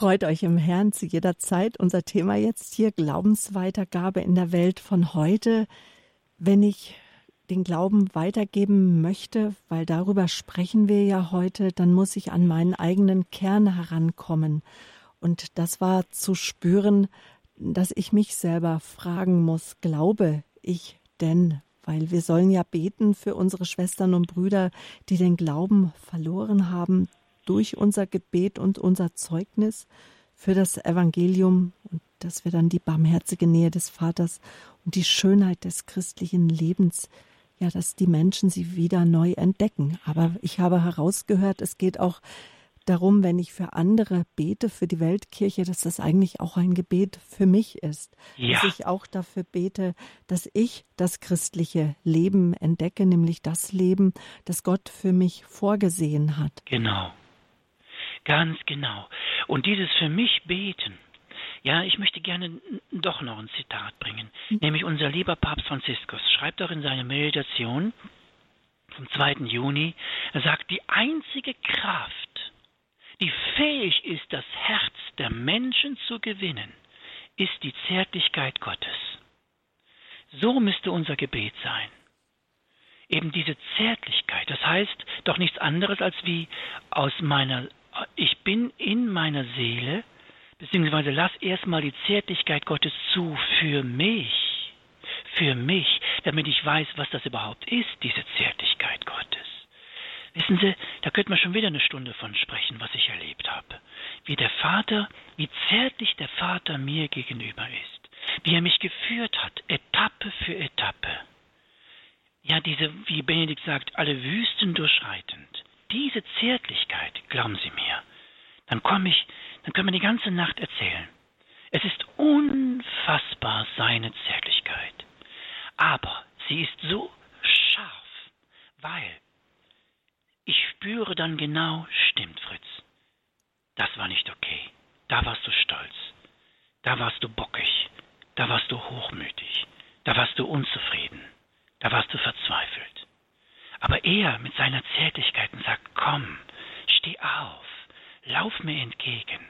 S1: Freut euch im Herrn zu jeder Zeit. Unser Thema jetzt hier Glaubensweitergabe in der Welt von heute. Wenn ich den Glauben weitergeben möchte, weil darüber sprechen wir ja heute, dann muss ich an meinen eigenen Kern herankommen. Und das war zu spüren, dass ich mich selber fragen muss, glaube ich denn? Weil wir sollen ja beten für unsere Schwestern und Brüder, die den Glauben verloren haben, durch unser Gebet und unser Zeugnis für das Evangelium und dass wir dann die barmherzige Nähe des Vaters und die Schönheit des christlichen Lebens ja, dass die Menschen sie wieder neu entdecken. Aber ich habe herausgehört, es geht auch darum, wenn ich für andere bete, für die Weltkirche, dass das eigentlich auch ein Gebet für mich ist. Ja. Dass ich auch dafür bete, dass ich das christliche Leben entdecke, nämlich das Leben, das Gott für mich vorgesehen hat.
S2: Genau. Ganz genau. Und dieses für mich beten, ja, ich möchte gerne doch noch ein Zitat bringen, mhm. nämlich unser lieber Papst Franziskus schreibt doch in seiner Meditation vom 2. Juni, er sagt, die einzige Kraft, die fähig ist, das Herz der Menschen zu gewinnen, ist die Zärtlichkeit Gottes. So müsste unser Gebet sein. Eben diese Zärtlichkeit, das heißt doch nichts anderes als wie aus meiner, ich bin in meiner Seele beziehungsweise lass erstmal die Zärtlichkeit Gottes zu für mich, für mich, damit ich weiß, was das überhaupt ist, diese Zärtlichkeit Gottes. Wissen Sie, da könnte man schon wieder eine Stunde von sprechen, was ich erlebt habe. Wie der Vater, wie zärtlich der Vater mir gegenüber ist. Wie er mich geführt hat, Etappe für Etappe. Ja, diese, wie Benedikt sagt, alle Wüsten durchschreitend. Diese Zärtlichkeit, glauben Sie mir, dann komme ich dann können wir die ganze Nacht erzählen. Es ist unfassbar seine Zärtlichkeit. Aber sie ist so scharf, weil ich spüre dann genau, stimmt Fritz, das war nicht okay. Da warst du stolz, da warst du bockig, da warst du hochmütig, da warst du unzufrieden, da warst du verzweifelt. Aber er mit seiner Zärtlichkeit sagt, komm, steh auf, lauf mir entgegen,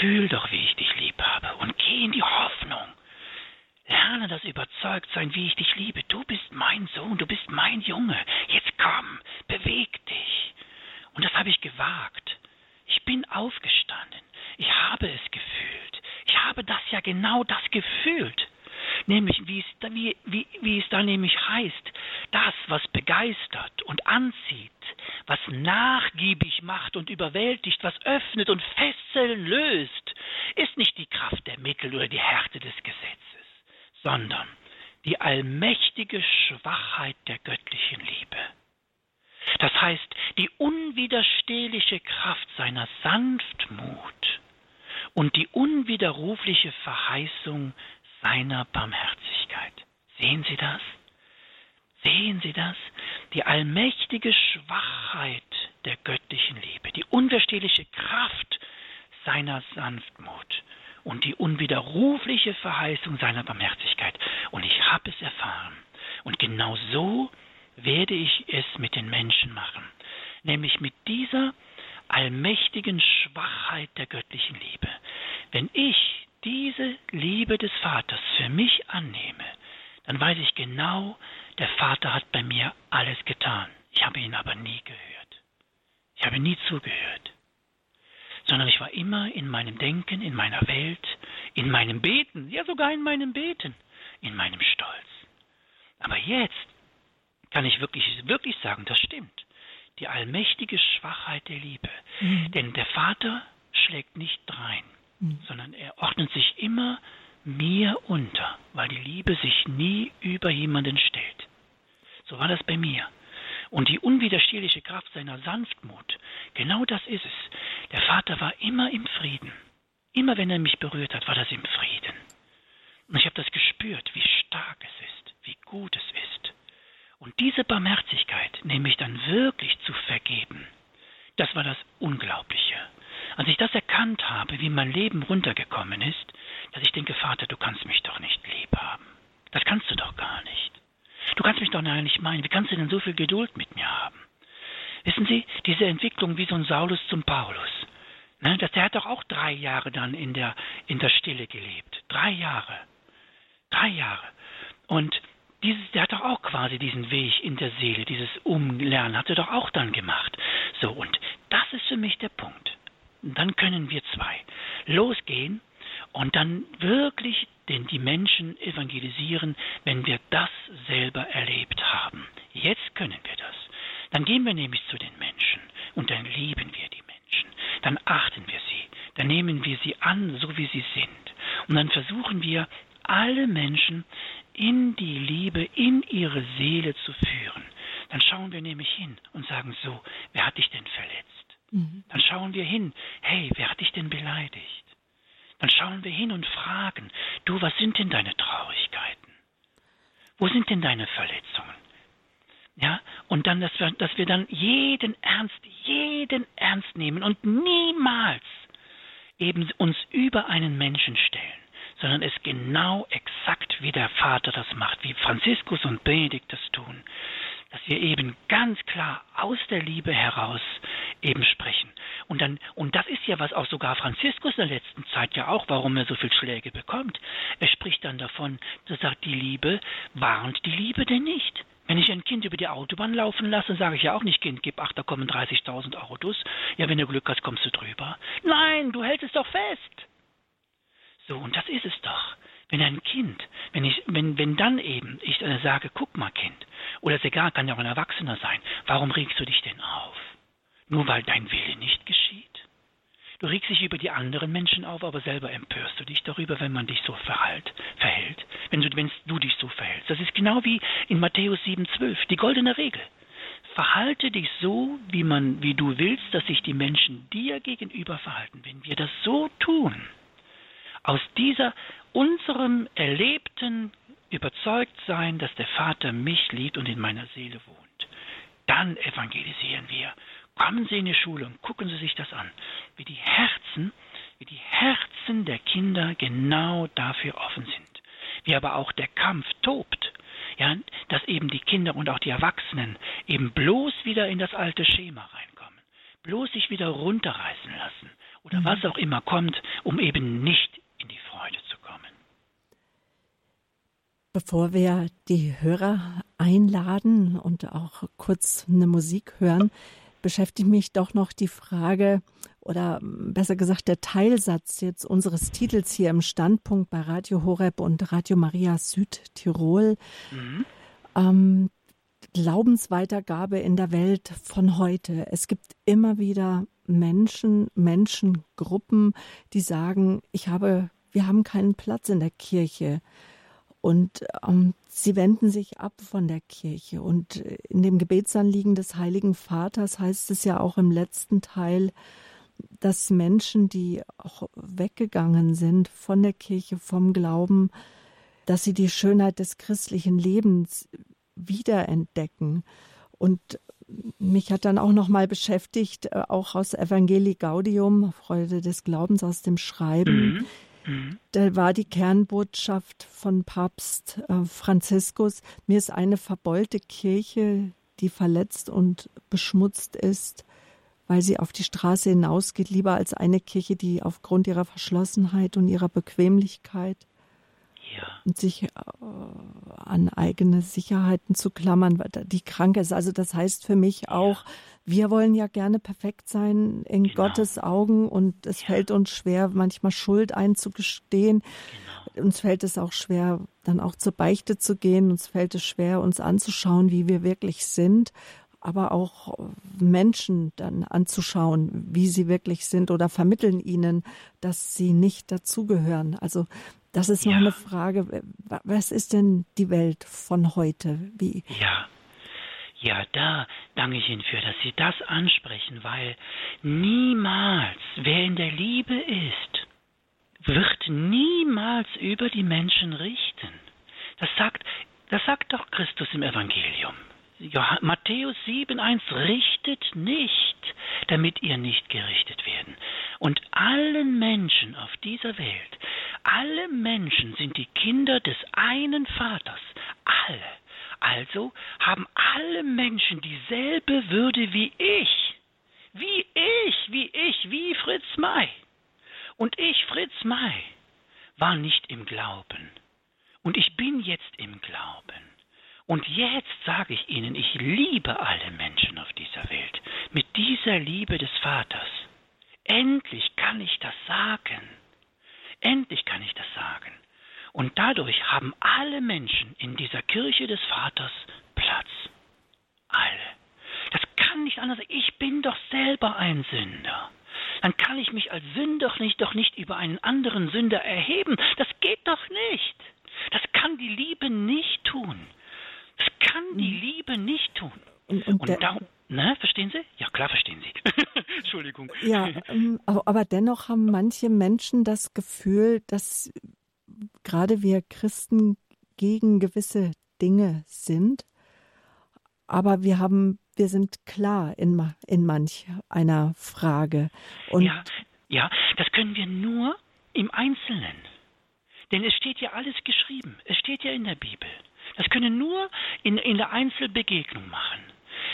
S2: fühl doch, wie ich dich lieb habe und geh in die Hoffnung. Lerne das Überzeugtsein, wie ich dich liebe. Du bist mein Sohn, du bist mein Junge. Jetzt komm, beweg dich. Und das habe ich gewagt. Ich bin aufgestanden. Ich habe es gefühlt. Ich habe das ja genau das gefühlt nämlich wie es, da, wie, wie, wie es da nämlich heißt, das, was begeistert und anzieht, was nachgiebig macht und überwältigt, was öffnet und Fesseln löst, ist nicht die Kraft der Mittel oder die Härte des Gesetzes, sondern die allmächtige Schwachheit der göttlichen Liebe. Das heißt, die unwiderstehliche Kraft seiner Sanftmut und die unwiderrufliche Verheißung seiner Barmherzigkeit. Sehen Sie das? Sehen Sie das? Die allmächtige Schwachheit der göttlichen Liebe, die unwiderstehliche Kraft seiner Sanftmut und die unwiderrufliche Verheißung seiner Barmherzigkeit. Und ich habe es erfahren. Und genau so werde ich es mit den Menschen machen. Nämlich mit dieser allmächtigen Schwachheit der göttlichen Liebe. Wenn ich diese Liebe des Vaters für mich annehme, dann weiß ich genau, der Vater hat bei mir alles getan. Ich habe ihn aber nie gehört. Ich habe nie zugehört. Sondern ich war immer in meinem Denken, in meiner Welt, in meinem Beten, ja sogar in meinem Beten, in meinem Stolz. Aber jetzt kann ich wirklich, wirklich sagen, das stimmt. Die allmächtige Schwachheit der Liebe. Mhm. Denn der Vater schlägt nicht drein. Mhm. sondern er ordnet sich immer mir unter, weil die Liebe sich nie über jemanden stellt. So war das bei mir. Und die unwiderstehliche Kraft seiner Sanftmut, genau das ist es. Der Vater war immer im Frieden. Immer wenn er mich berührt hat, war das im Frieden. Und ich habe das gespürt, wie stark es ist, wie gut es ist. Und diese Barmherzigkeit, nämlich dann wirklich zu vergeben, das war das Unglaubliche. Als ich das erkannt habe, wie mein Leben runtergekommen ist, dass ich denke, Vater, du kannst mich doch nicht lieb haben. Das kannst du doch gar nicht. Du kannst mich doch nicht meinen. Wie kannst du denn so viel Geduld mit mir haben? Wissen Sie, diese Entwicklung wie so ein Saulus zum Paulus. Ne, das, der hat doch auch drei Jahre dann in der, in der Stille gelebt. Drei Jahre. Drei Jahre. Und dieses, der hat doch auch quasi diesen Weg in der Seele, dieses Umlernen hat er doch auch dann gemacht. So, und das ist für mich der Punkt. Dann können wir zwei losgehen und dann wirklich den, die Menschen evangelisieren, wenn wir das selber erlebt haben. Jetzt können wir das. Dann gehen wir nämlich zu den Menschen und dann lieben wir die Menschen. Dann achten wir sie. Dann nehmen wir sie an, so wie sie sind. Und dann versuchen wir, alle Menschen in die Liebe, in ihre Seele zu führen. Dann schauen wir nämlich hin und sagen so, wer hat dich denn verletzt? Mhm. Dann schauen wir hin, hey, wer hat dich denn beleidigt? Dann schauen wir hin und fragen, du, was sind denn deine Traurigkeiten? Wo sind denn deine Verletzungen? Ja, und dann, dass wir, dass wir dann jeden ernst, jeden ernst nehmen und niemals eben uns über einen Menschen stellen sondern es genau exakt wie der Vater das macht, wie Franziskus und Benedikt das tun, dass wir eben ganz klar aus der Liebe heraus eben sprechen. Und dann, und das ist ja, was auch sogar Franziskus in der letzten Zeit ja auch, warum er so viel Schläge bekommt. Er spricht dann davon, er sagt, die Liebe warnt die Liebe denn nicht. Wenn ich ein Kind über die Autobahn laufen lasse, sage ich ja auch nicht, Kind, gib acht, da kommen 30.000 Autos. Ja, wenn du Glück hast, kommst du drüber. Nein, du hältst es doch fest. So, und das ist es doch. Wenn ein Kind, wenn ich, wenn, wenn dann eben ich äh, sage, guck mal, Kind, oder ist egal, kann ja auch ein Erwachsener sein, warum regst du dich denn auf? Nur weil dein Wille nicht geschieht? Du regst dich über die anderen Menschen auf, aber selber empörst du dich darüber, wenn man dich so verhalt, verhält, wenn du, wenn du dich so verhältst. Das ist genau wie in Matthäus 7,12, die goldene Regel. Verhalte dich so, wie man, wie du willst, dass sich die Menschen dir gegenüber verhalten. Wenn wir das so tun, aus dieser unserem erlebten Überzeugtsein, dass der Vater mich liebt und in meiner Seele wohnt. Dann evangelisieren wir. Kommen Sie in die Schule und gucken Sie sich das an, wie die Herzen, wie die Herzen der Kinder genau dafür offen sind. Wie aber auch der Kampf tobt. Ja, dass eben die Kinder und auch die Erwachsenen eben bloß wieder in das alte Schema reinkommen. Bloß sich wieder runterreißen lassen oder mhm. was auch immer kommt, um eben nicht
S1: Bevor wir die Hörer einladen und auch kurz eine Musik hören, beschäftigt mich doch noch die Frage oder besser gesagt der Teilsatz jetzt unseres Titels hier im Standpunkt bei Radio Horeb und Radio Maria Südtirol. Mhm. Ähm, Glaubensweitergabe in der Welt von heute. Es gibt immer wieder Menschen, Menschengruppen, die sagen, ich habe, wir haben keinen Platz in der Kirche. Und ähm, sie wenden sich ab von der Kirche. Und in dem Gebetsanliegen des Heiligen Vaters heißt es ja auch im letzten Teil, dass Menschen, die auch weggegangen sind von der Kirche, vom Glauben, dass sie die Schönheit des christlichen Lebens wiederentdecken. Und mich hat dann auch noch mal beschäftigt, äh, auch aus Evangelii Gaudium, Freude des Glaubens aus dem Schreiben, mhm. Da war die Kernbotschaft von Papst äh, Franziskus, mir ist eine verbeulte Kirche, die verletzt und beschmutzt ist, weil sie auf die Straße hinausgeht, lieber als eine Kirche, die aufgrund ihrer Verschlossenheit und ihrer Bequemlichkeit ja. und sich äh, an eigene Sicherheiten zu klammern, die krank ist. Also das heißt für mich ja. auch, wir wollen ja gerne perfekt sein in genau. Gottes Augen und es ja. fällt uns schwer, manchmal Schuld einzugestehen. Genau. Uns fällt es auch schwer, dann auch zur Beichte zu gehen. Uns fällt es schwer, uns anzuschauen, wie wir wirklich sind aber auch Menschen dann anzuschauen, wie sie wirklich sind oder vermitteln ihnen, dass sie nicht dazugehören. Also das ist noch ja. eine Frage. Was ist denn die Welt von heute? Wie?
S2: Ja. Ja, da danke ich Ihnen für, dass Sie das ansprechen, weil niemals, wer in der Liebe ist, wird niemals über die Menschen richten. Das sagt, das sagt doch Christus im Evangelium. Matthäus 7,1 richtet nicht, damit ihr nicht gerichtet werden. Und allen Menschen auf dieser Welt, alle Menschen sind die Kinder des einen Vaters. Alle. Also haben alle Menschen dieselbe Würde wie ich. Wie ich, wie ich, wie Fritz May. Und ich, Fritz May, war nicht im Glauben. Und ich bin jetzt im Glauben. Und jetzt sage ich Ihnen, ich liebe alle Menschen auf dieser Welt mit dieser Liebe des Vaters. Endlich kann ich das sagen. Endlich kann ich das sagen. Und dadurch haben alle Menschen in dieser Kirche des Vaters Platz. Alle. Das kann nicht anders sein. Ich bin doch selber ein Sünder. Dann kann ich mich als Sünder nicht, doch nicht über einen anderen Sünder erheben. Das geht doch nicht. Das kann die Liebe nicht tun. Das kann die mhm. Liebe nicht tun. Und, und, und darum, ne, verstehen Sie? Ja, klar verstehen Sie. Entschuldigung.
S1: Ja, ähm, aber dennoch haben manche Menschen das Gefühl, dass gerade wir Christen gegen gewisse Dinge sind, aber wir haben, wir sind klar in, in manch einer Frage.
S2: Und ja, ja, das können wir nur im Einzelnen. Denn es steht ja alles geschrieben. Es steht ja in der Bibel. Das können nur in, in der Einzelbegegnung machen.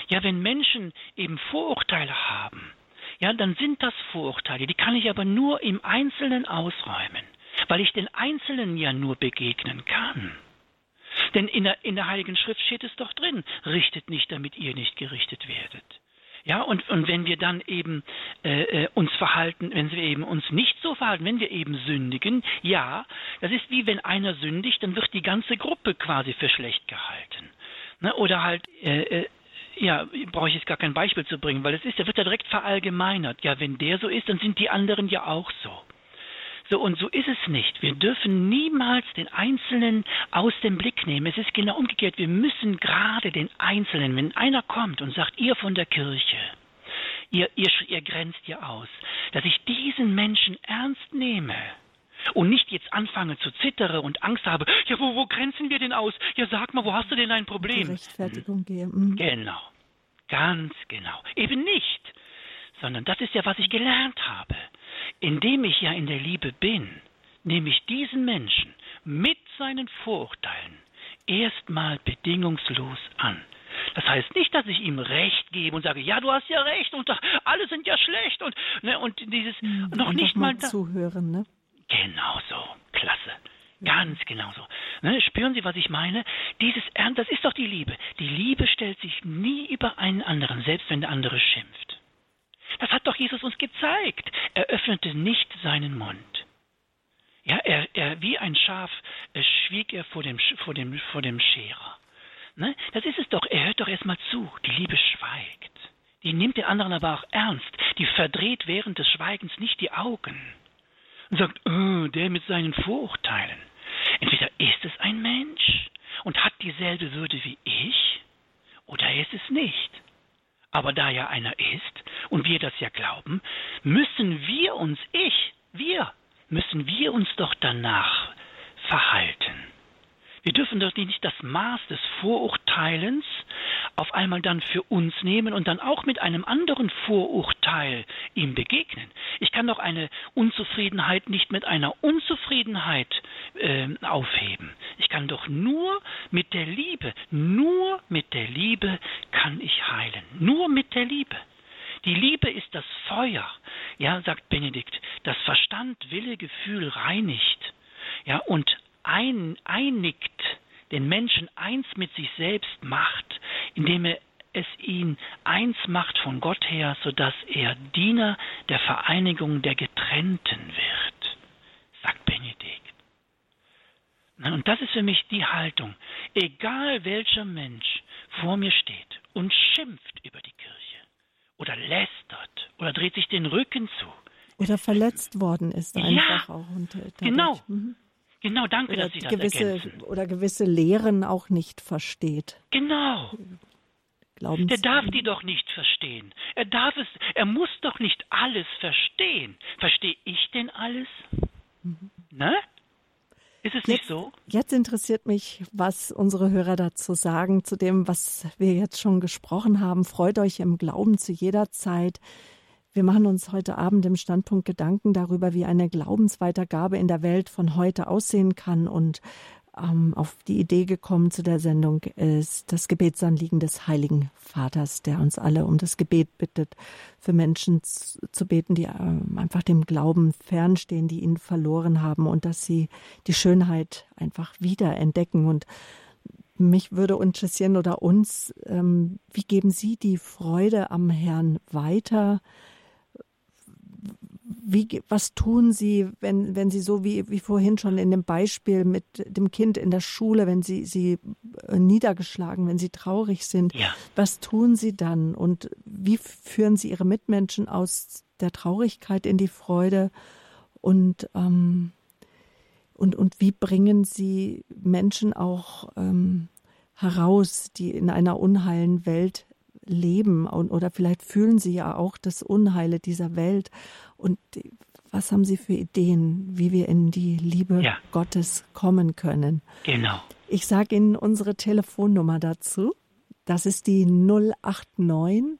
S2: Ja, wenn Menschen eben Vorurteile haben, ja, dann sind das Vorurteile. Die kann ich aber nur im Einzelnen ausräumen, weil ich den Einzelnen ja nur begegnen kann. Denn in der, in der Heiligen Schrift steht es doch drin, richtet nicht, damit ihr nicht gerichtet werdet. Ja, und, und wenn wir dann eben äh, äh, uns verhalten, wenn wir eben uns nicht so verhalten, wenn wir eben sündigen, ja, das ist wie wenn einer sündigt, dann wird die ganze Gruppe quasi für schlecht gehalten. Ne? Oder halt, äh, äh, ja, brauche ich jetzt gar kein Beispiel zu bringen, weil es ist, der wird ja direkt verallgemeinert. Ja, wenn der so ist, dann sind die anderen ja auch so. So, und so ist es nicht. Wir dürfen niemals den Einzelnen aus dem Blick nehmen. Es ist genau umgekehrt. Wir müssen gerade den Einzelnen, wenn einer kommt und sagt, ihr von der Kirche, ihr, ihr, ihr grenzt ihr aus, dass ich diesen Menschen ernst nehme und nicht jetzt anfange zu zittere und Angst habe, ja, wo, wo grenzen wir denn aus? Ja, sag mal, wo hast du denn ein Problem? Die
S1: Rechtfertigung geben. Mhm.
S2: Genau, ganz genau. Eben nicht, sondern das ist ja, was ich gelernt habe. Indem ich ja in der Liebe bin, nehme ich diesen Menschen mit seinen Vorurteilen erstmal bedingungslos an. Das heißt nicht, dass ich ihm Recht gebe und sage, ja, du hast ja Recht und alle sind ja schlecht und ne, und dieses
S1: ja, noch nicht mal, mal zuhören, ne?
S2: Genau so, klasse. Ganz genau so. Ne, spüren Sie, was ich meine? Dieses Ernst, das ist doch die Liebe. Die Liebe stellt sich nie über einen anderen, selbst wenn der andere schimpft. Das hat doch Jesus uns gezeigt. Er öffnete nicht seinen Mund. Ja, er, er wie ein Schaf äh, schwieg er vor dem, vor dem, vor dem Scherer. Ne? Das ist es doch. Er hört doch erstmal zu. Die Liebe schweigt. Die nimmt den anderen aber auch ernst. Die verdreht während des Schweigens nicht die Augen und sagt, oh, der mit seinen Vorurteilen. Entweder ist es ein Mensch und hat dieselbe Würde wie ich, oder er ist es nicht. Aber da ja einer ist und wir das ja glauben, müssen wir uns, ich, wir, müssen wir uns doch danach verhalten. Wir dürfen doch nicht das Maß des Vorurteilens auf einmal dann für uns nehmen und dann auch mit einem anderen Vorurteil ihm begegnen. Ich kann doch eine Unzufriedenheit nicht mit einer Unzufriedenheit äh, aufheben. Ich kann doch nur mit der Liebe, nur mit der Liebe kann ich heilen. Nur mit der Liebe. Die Liebe ist das Feuer, ja, sagt Benedikt, das Verstand, Wille, Gefühl reinigt, ja, und ein, einigt, den Menschen eins mit sich selbst macht, indem er es ihn eins macht von Gott her, sodass er Diener der Vereinigung der Getrennten wird, sagt Benedikt. Und das ist für mich die Haltung. Egal welcher Mensch vor mir steht und schimpft über die Kirche oder lästert oder dreht sich den Rücken zu.
S1: Oder verletzt worden ist einfach ja, auch. Und,
S2: äh, genau. Mhm. Genau, danke,
S1: oder
S2: dass Sie das
S1: gewisse,
S2: ergänzen.
S1: Oder gewisse Lehren auch nicht versteht.
S2: Genau. Glaubens Der darf die doch nicht verstehen. Er darf es, er muss doch nicht alles verstehen. Verstehe ich denn alles? Mhm. Ne? Ist es
S1: jetzt,
S2: nicht so?
S1: Jetzt interessiert mich, was unsere Hörer dazu sagen, zu dem, was wir jetzt schon gesprochen haben. Freut euch im Glauben zu jeder Zeit. Wir machen uns heute Abend im Standpunkt Gedanken darüber, wie eine Glaubensweitergabe in der Welt von heute aussehen kann und ähm, auf die Idee gekommen zu der Sendung ist das Gebetsanliegen des Heiligen Vaters, der uns alle um das Gebet bittet, für Menschen zu, beten, die ähm, einfach dem Glauben fernstehen, die ihn verloren haben und dass sie die Schönheit einfach wieder entdecken und mich würde interessieren oder uns, ähm, wie geben Sie die Freude am Herrn weiter? Wie, was tun Sie, wenn, wenn Sie so wie, wie vorhin schon in dem Beispiel mit dem Kind in der Schule, wenn Sie, Sie äh, niedergeschlagen, wenn Sie traurig sind,
S2: ja.
S1: was tun Sie dann und wie führen Sie Ihre Mitmenschen aus der Traurigkeit in die Freude und, ähm, und, und wie bringen Sie Menschen auch ähm, heraus, die in einer unheilen Welt leben und, oder vielleicht fühlen sie ja auch das Unheile dieser Welt. Und was haben Sie für Ideen, wie wir in die Liebe ja. Gottes kommen können?
S2: Genau.
S1: Ich sage Ihnen unsere Telefonnummer dazu. Das ist die 089,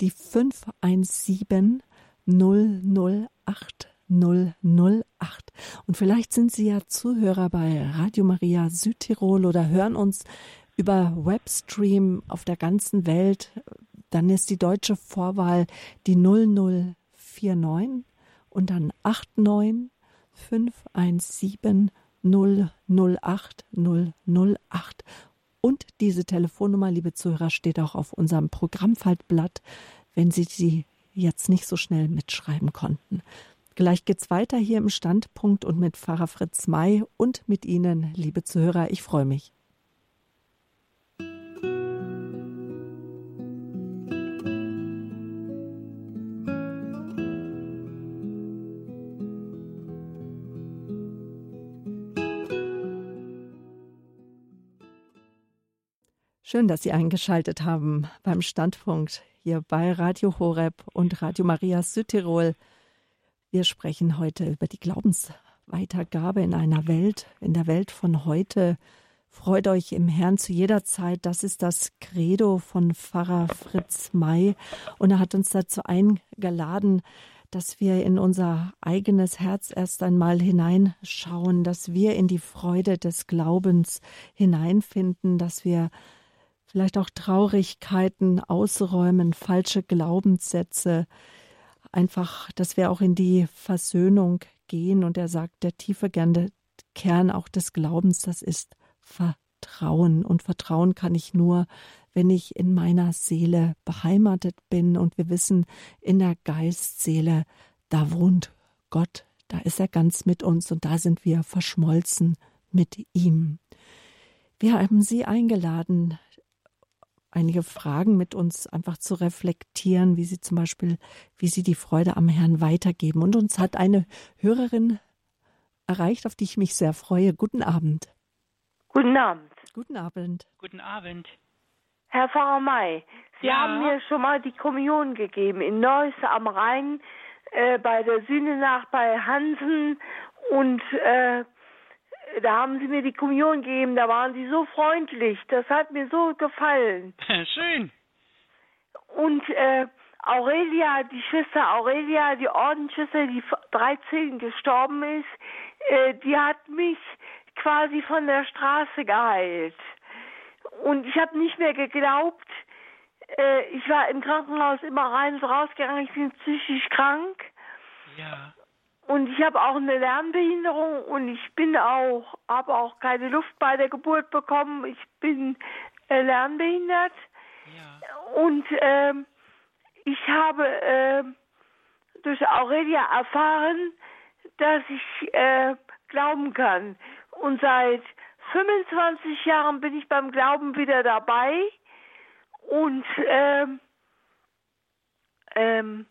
S1: die 517 008 008. Und vielleicht sind Sie ja Zuhörer bei Radio Maria Südtirol oder hören uns über Webstream auf der ganzen Welt, dann ist die deutsche Vorwahl die 0049 und dann 89 517 008 008. Und diese Telefonnummer, liebe Zuhörer, steht auch auf unserem Programmfaltblatt, wenn Sie sie jetzt nicht so schnell mitschreiben konnten. Gleich geht's weiter hier im Standpunkt und mit Pfarrer Fritz May und mit Ihnen, liebe Zuhörer. Ich freue mich. Schön, dass Sie eingeschaltet haben beim Standpunkt hier bei Radio Horeb und Radio Maria Südtirol. Wir sprechen heute über die Glaubensweitergabe in einer Welt, in der Welt von heute. Freut euch im Herrn zu jeder Zeit. Das ist das Credo von Pfarrer Fritz May. Und er hat uns dazu eingeladen, dass wir in unser eigenes Herz erst einmal hineinschauen, dass wir in die Freude des Glaubens hineinfinden, dass wir vielleicht auch Traurigkeiten ausräumen, falsche Glaubenssätze, einfach, dass wir auch in die Versöhnung gehen. Und er sagt, der tiefe Kern auch des Glaubens, das ist Vertrauen. Und Vertrauen kann ich nur, wenn ich in meiner Seele beheimatet bin. Und wir wissen, in der Geistseele, da wohnt Gott, da ist er ganz mit uns und da sind wir verschmolzen mit ihm. Wir haben Sie eingeladen, einige Fragen mit uns einfach zu reflektieren, wie sie zum Beispiel, wie sie die Freude am Herrn weitergeben. Und uns hat eine Hörerin erreicht, auf die ich mich sehr freue. Guten Abend.
S3: Guten Abend.
S1: Guten Abend.
S2: Guten Abend.
S3: Herr Pfarrer May, Sie
S2: ja.
S3: haben mir schon mal die Kommunion gegeben in Neuss am Rhein äh, bei der Sühnenacht bei Hansen und äh, da haben sie mir die Kommunion gegeben, da waren sie so freundlich. Das hat mir so gefallen.
S2: Schön.
S3: Und äh, Aurelia, die Schwester Aurelia, die Ordensschwester, die 13 gestorben ist, äh, die hat mich quasi von der Straße geheilt. Und ich habe nicht mehr geglaubt. Äh, ich war im Krankenhaus immer rein und rausgegangen. Ich bin psychisch krank.
S2: Ja.
S3: Und ich habe auch eine Lernbehinderung und ich bin auch, habe auch keine Luft bei der Geburt bekommen. Ich bin äh, lernbehindert.
S2: Ja.
S3: Und äh, ich habe äh, durch Aurelia erfahren, dass ich äh, glauben kann. Und seit 25 Jahren bin ich beim Glauben wieder dabei. Und ähm, ähm,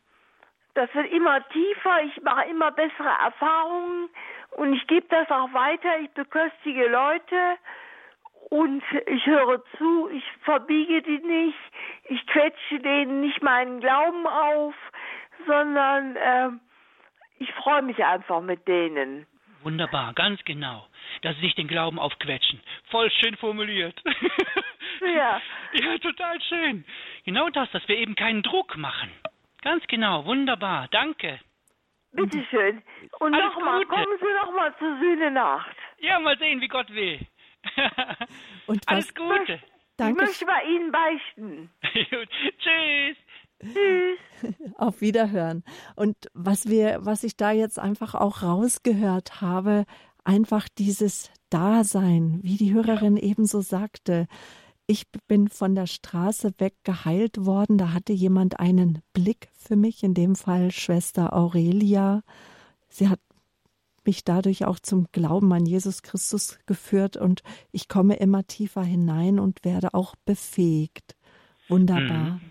S3: das wird immer tiefer, ich mache immer bessere Erfahrungen und ich gebe das auch weiter. Ich beköstige Leute und ich höre zu, ich verbiege die nicht, ich quetsche denen nicht meinen Glauben auf, sondern äh, ich freue mich einfach mit denen.
S2: Wunderbar, ganz genau. Dass sie sich den Glauben aufquetschen. Voll schön formuliert.
S3: Ja.
S2: ja, total schön. Genau das, dass wir eben keinen Druck machen. Ganz genau, wunderbar, danke.
S3: Bitteschön. Und
S2: Alles
S3: nochmal, kommen Sie nochmal zur Sühnenacht.
S2: Ja, mal sehen, wie Gott will.
S1: Und
S2: Alles Gute.
S1: danke,
S3: Ich möchte bei Ihnen beichten.
S2: Gut. Tschüss.
S3: Tschüss.
S1: auf Wiederhören. Und was wir, was ich da jetzt einfach auch rausgehört habe, einfach dieses Dasein, wie die Hörerin ebenso sagte. Ich bin von der Straße weg geheilt worden. Da hatte jemand einen Blick für mich, in dem Fall Schwester Aurelia. Sie hat mich dadurch auch zum Glauben an Jesus Christus geführt und ich komme immer tiefer hinein und werde auch befähigt. Wunderbar.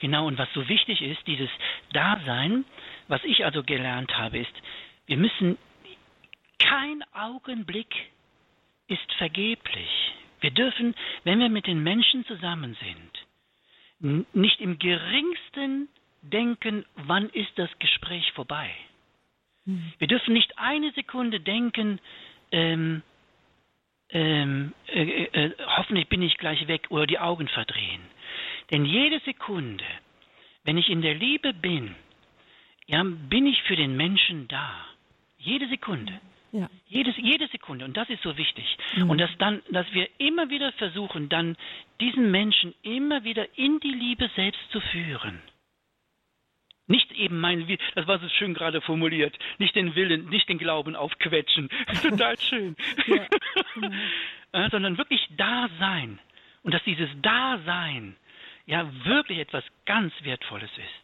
S2: Genau, und was so wichtig ist, dieses Dasein, was ich also gelernt habe, ist, wir müssen, kein Augenblick ist vergeblich. Wir dürfen, wenn wir mit den Menschen zusammen sind, nicht im geringsten denken, wann ist das Gespräch vorbei. Wir dürfen nicht eine Sekunde denken, ähm, ähm, äh, äh, hoffentlich bin ich gleich weg oder die Augen verdrehen. Denn jede Sekunde, wenn ich in der Liebe bin, ja, bin ich für den Menschen da. Jede Sekunde.
S1: Ja.
S2: Jedes, jede Sekunde. Und das ist so wichtig.
S1: Mhm.
S2: Und dass dann, dass wir immer wieder versuchen, dann diesen Menschen immer wieder in die Liebe selbst zu führen. Nicht eben mein, das war so schön gerade formuliert, nicht den Willen, nicht den Glauben aufquetschen. Total schön.
S1: Ja,
S2: sondern wirklich da sein. Und dass dieses Dasein ja wirklich etwas ganz Wertvolles ist.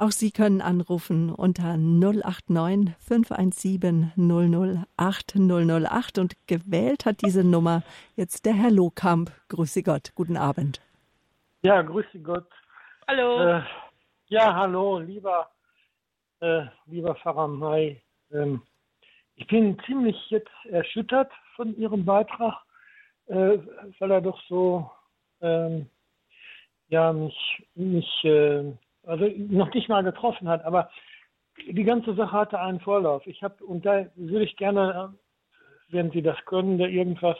S1: Auch Sie können anrufen unter 089 517 008 008 und gewählt hat diese Nummer jetzt der Herr Lohkamp. Grüße Gott, guten Abend.
S4: Ja, grüße Gott.
S2: Hallo.
S4: Äh, ja, hallo, lieber, äh, lieber Pfarrer May. Ähm, ich bin ziemlich jetzt erschüttert von Ihrem Beitrag, äh, weil er doch so, ähm, ja, mich, mich, äh, also noch nicht mal getroffen hat, aber die ganze Sache hatte einen Vorlauf. Ich habe, und da würde ich gerne, äh, wenn Sie das können, da irgendwas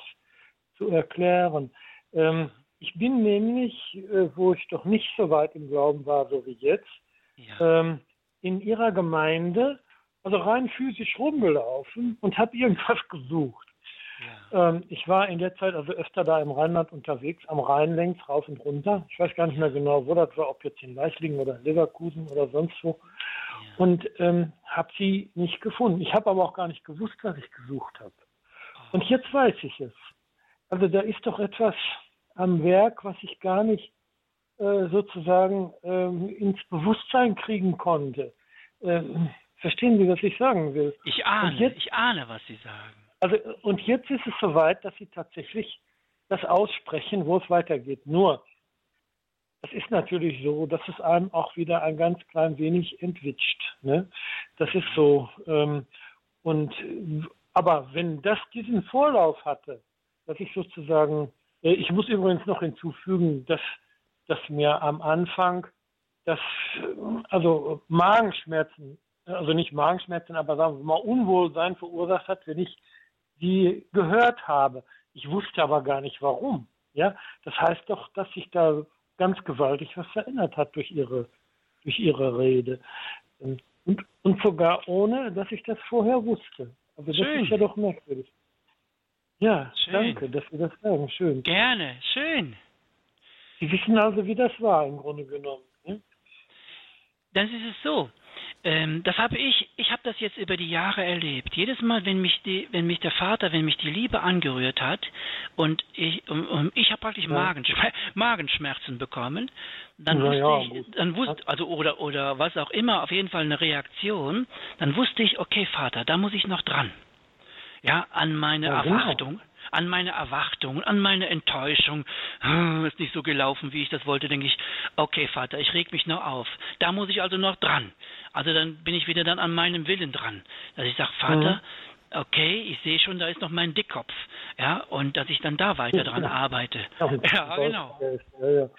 S4: zu erklären. Ähm, ich bin nämlich, äh, wo ich doch nicht so weit im Glauben war, so wie jetzt,
S2: ja.
S4: ähm, in ihrer Gemeinde, also rein physisch rumgelaufen und habe irgendwas gesucht.
S2: Ja.
S4: Ähm, ich war in der Zeit also öfter da im Rheinland unterwegs, am Rhein längs, rauf und runter. Ich weiß gar nicht mehr genau, wo das war, ob jetzt in Leichlingen oder in Leverkusen oder sonst wo. Und ähm, habe sie nicht gefunden. Ich habe aber auch gar nicht gewusst, was ich gesucht habe. Und jetzt weiß ich es. Also da ist doch etwas am Werk, was ich gar nicht äh, sozusagen ähm, ins Bewusstsein kriegen konnte. Ähm, verstehen Sie, was ich sagen will?
S2: Ich ahne,
S4: jetzt-
S2: ich ahne, was Sie sagen.
S4: Also und jetzt ist es soweit, dass Sie tatsächlich das aussprechen, wo es weitergeht. Nur, es ist natürlich so, dass es einem auch wieder ein ganz klein wenig entwitscht. Ne? Das ist so. Ähm, und aber wenn das diesen Vorlauf hatte, dass ich sozusagen, äh, ich muss übrigens noch hinzufügen, dass, dass mir am Anfang das, äh, also Magenschmerzen, also nicht Magenschmerzen, aber sagen wir mal Unwohlsein verursacht hat, wenn ich die gehört habe. Ich wusste aber gar nicht warum. Ja, das heißt doch, dass sich da ganz gewaltig was verändert hat durch ihre, durch ihre Rede. Und, und sogar ohne, dass ich das vorher wusste. Also das
S2: Schön.
S4: ist ja doch merkwürdig. Ja,
S2: Schön.
S4: danke, dass Sie das sagen. Schön.
S2: Gerne, schön.
S4: Sie wissen also, wie das war im Grunde genommen. Ne?
S2: Dann ist es so. Ähm, das habe ich, ich habe das jetzt über die Jahre erlebt. Jedes Mal, wenn mich die, wenn mich der Vater, wenn mich die Liebe angerührt hat und ich, und, und ich habe praktisch
S4: Ja.
S2: Magenschmer Magenschmerzen bekommen, dann
S4: Na
S2: wusste
S4: ja,
S2: ich, dann wusste, also oder oder was auch immer, auf jeden Fall eine Reaktion. Dann wusste ich, okay, Vater, da muss ich noch dran. Ja, an meine
S4: Ja, genau.
S2: Erwartung, an meine Erwartung, an meine Enttäuschung. Hm, Ist nicht so gelaufen, wie ich das wollte, denke ich, okay, Vater, ich reg mich noch auf. Da muss ich also noch dran. Also dann bin ich wieder dann an meinem Willen dran. Dass ich sage, Vater, okay, ich sehe schon, da ist noch mein Dickkopf. Ja, und dass ich dann da weiter dran arbeite.
S4: und
S2: Ja, genau.
S4: Ja, ja.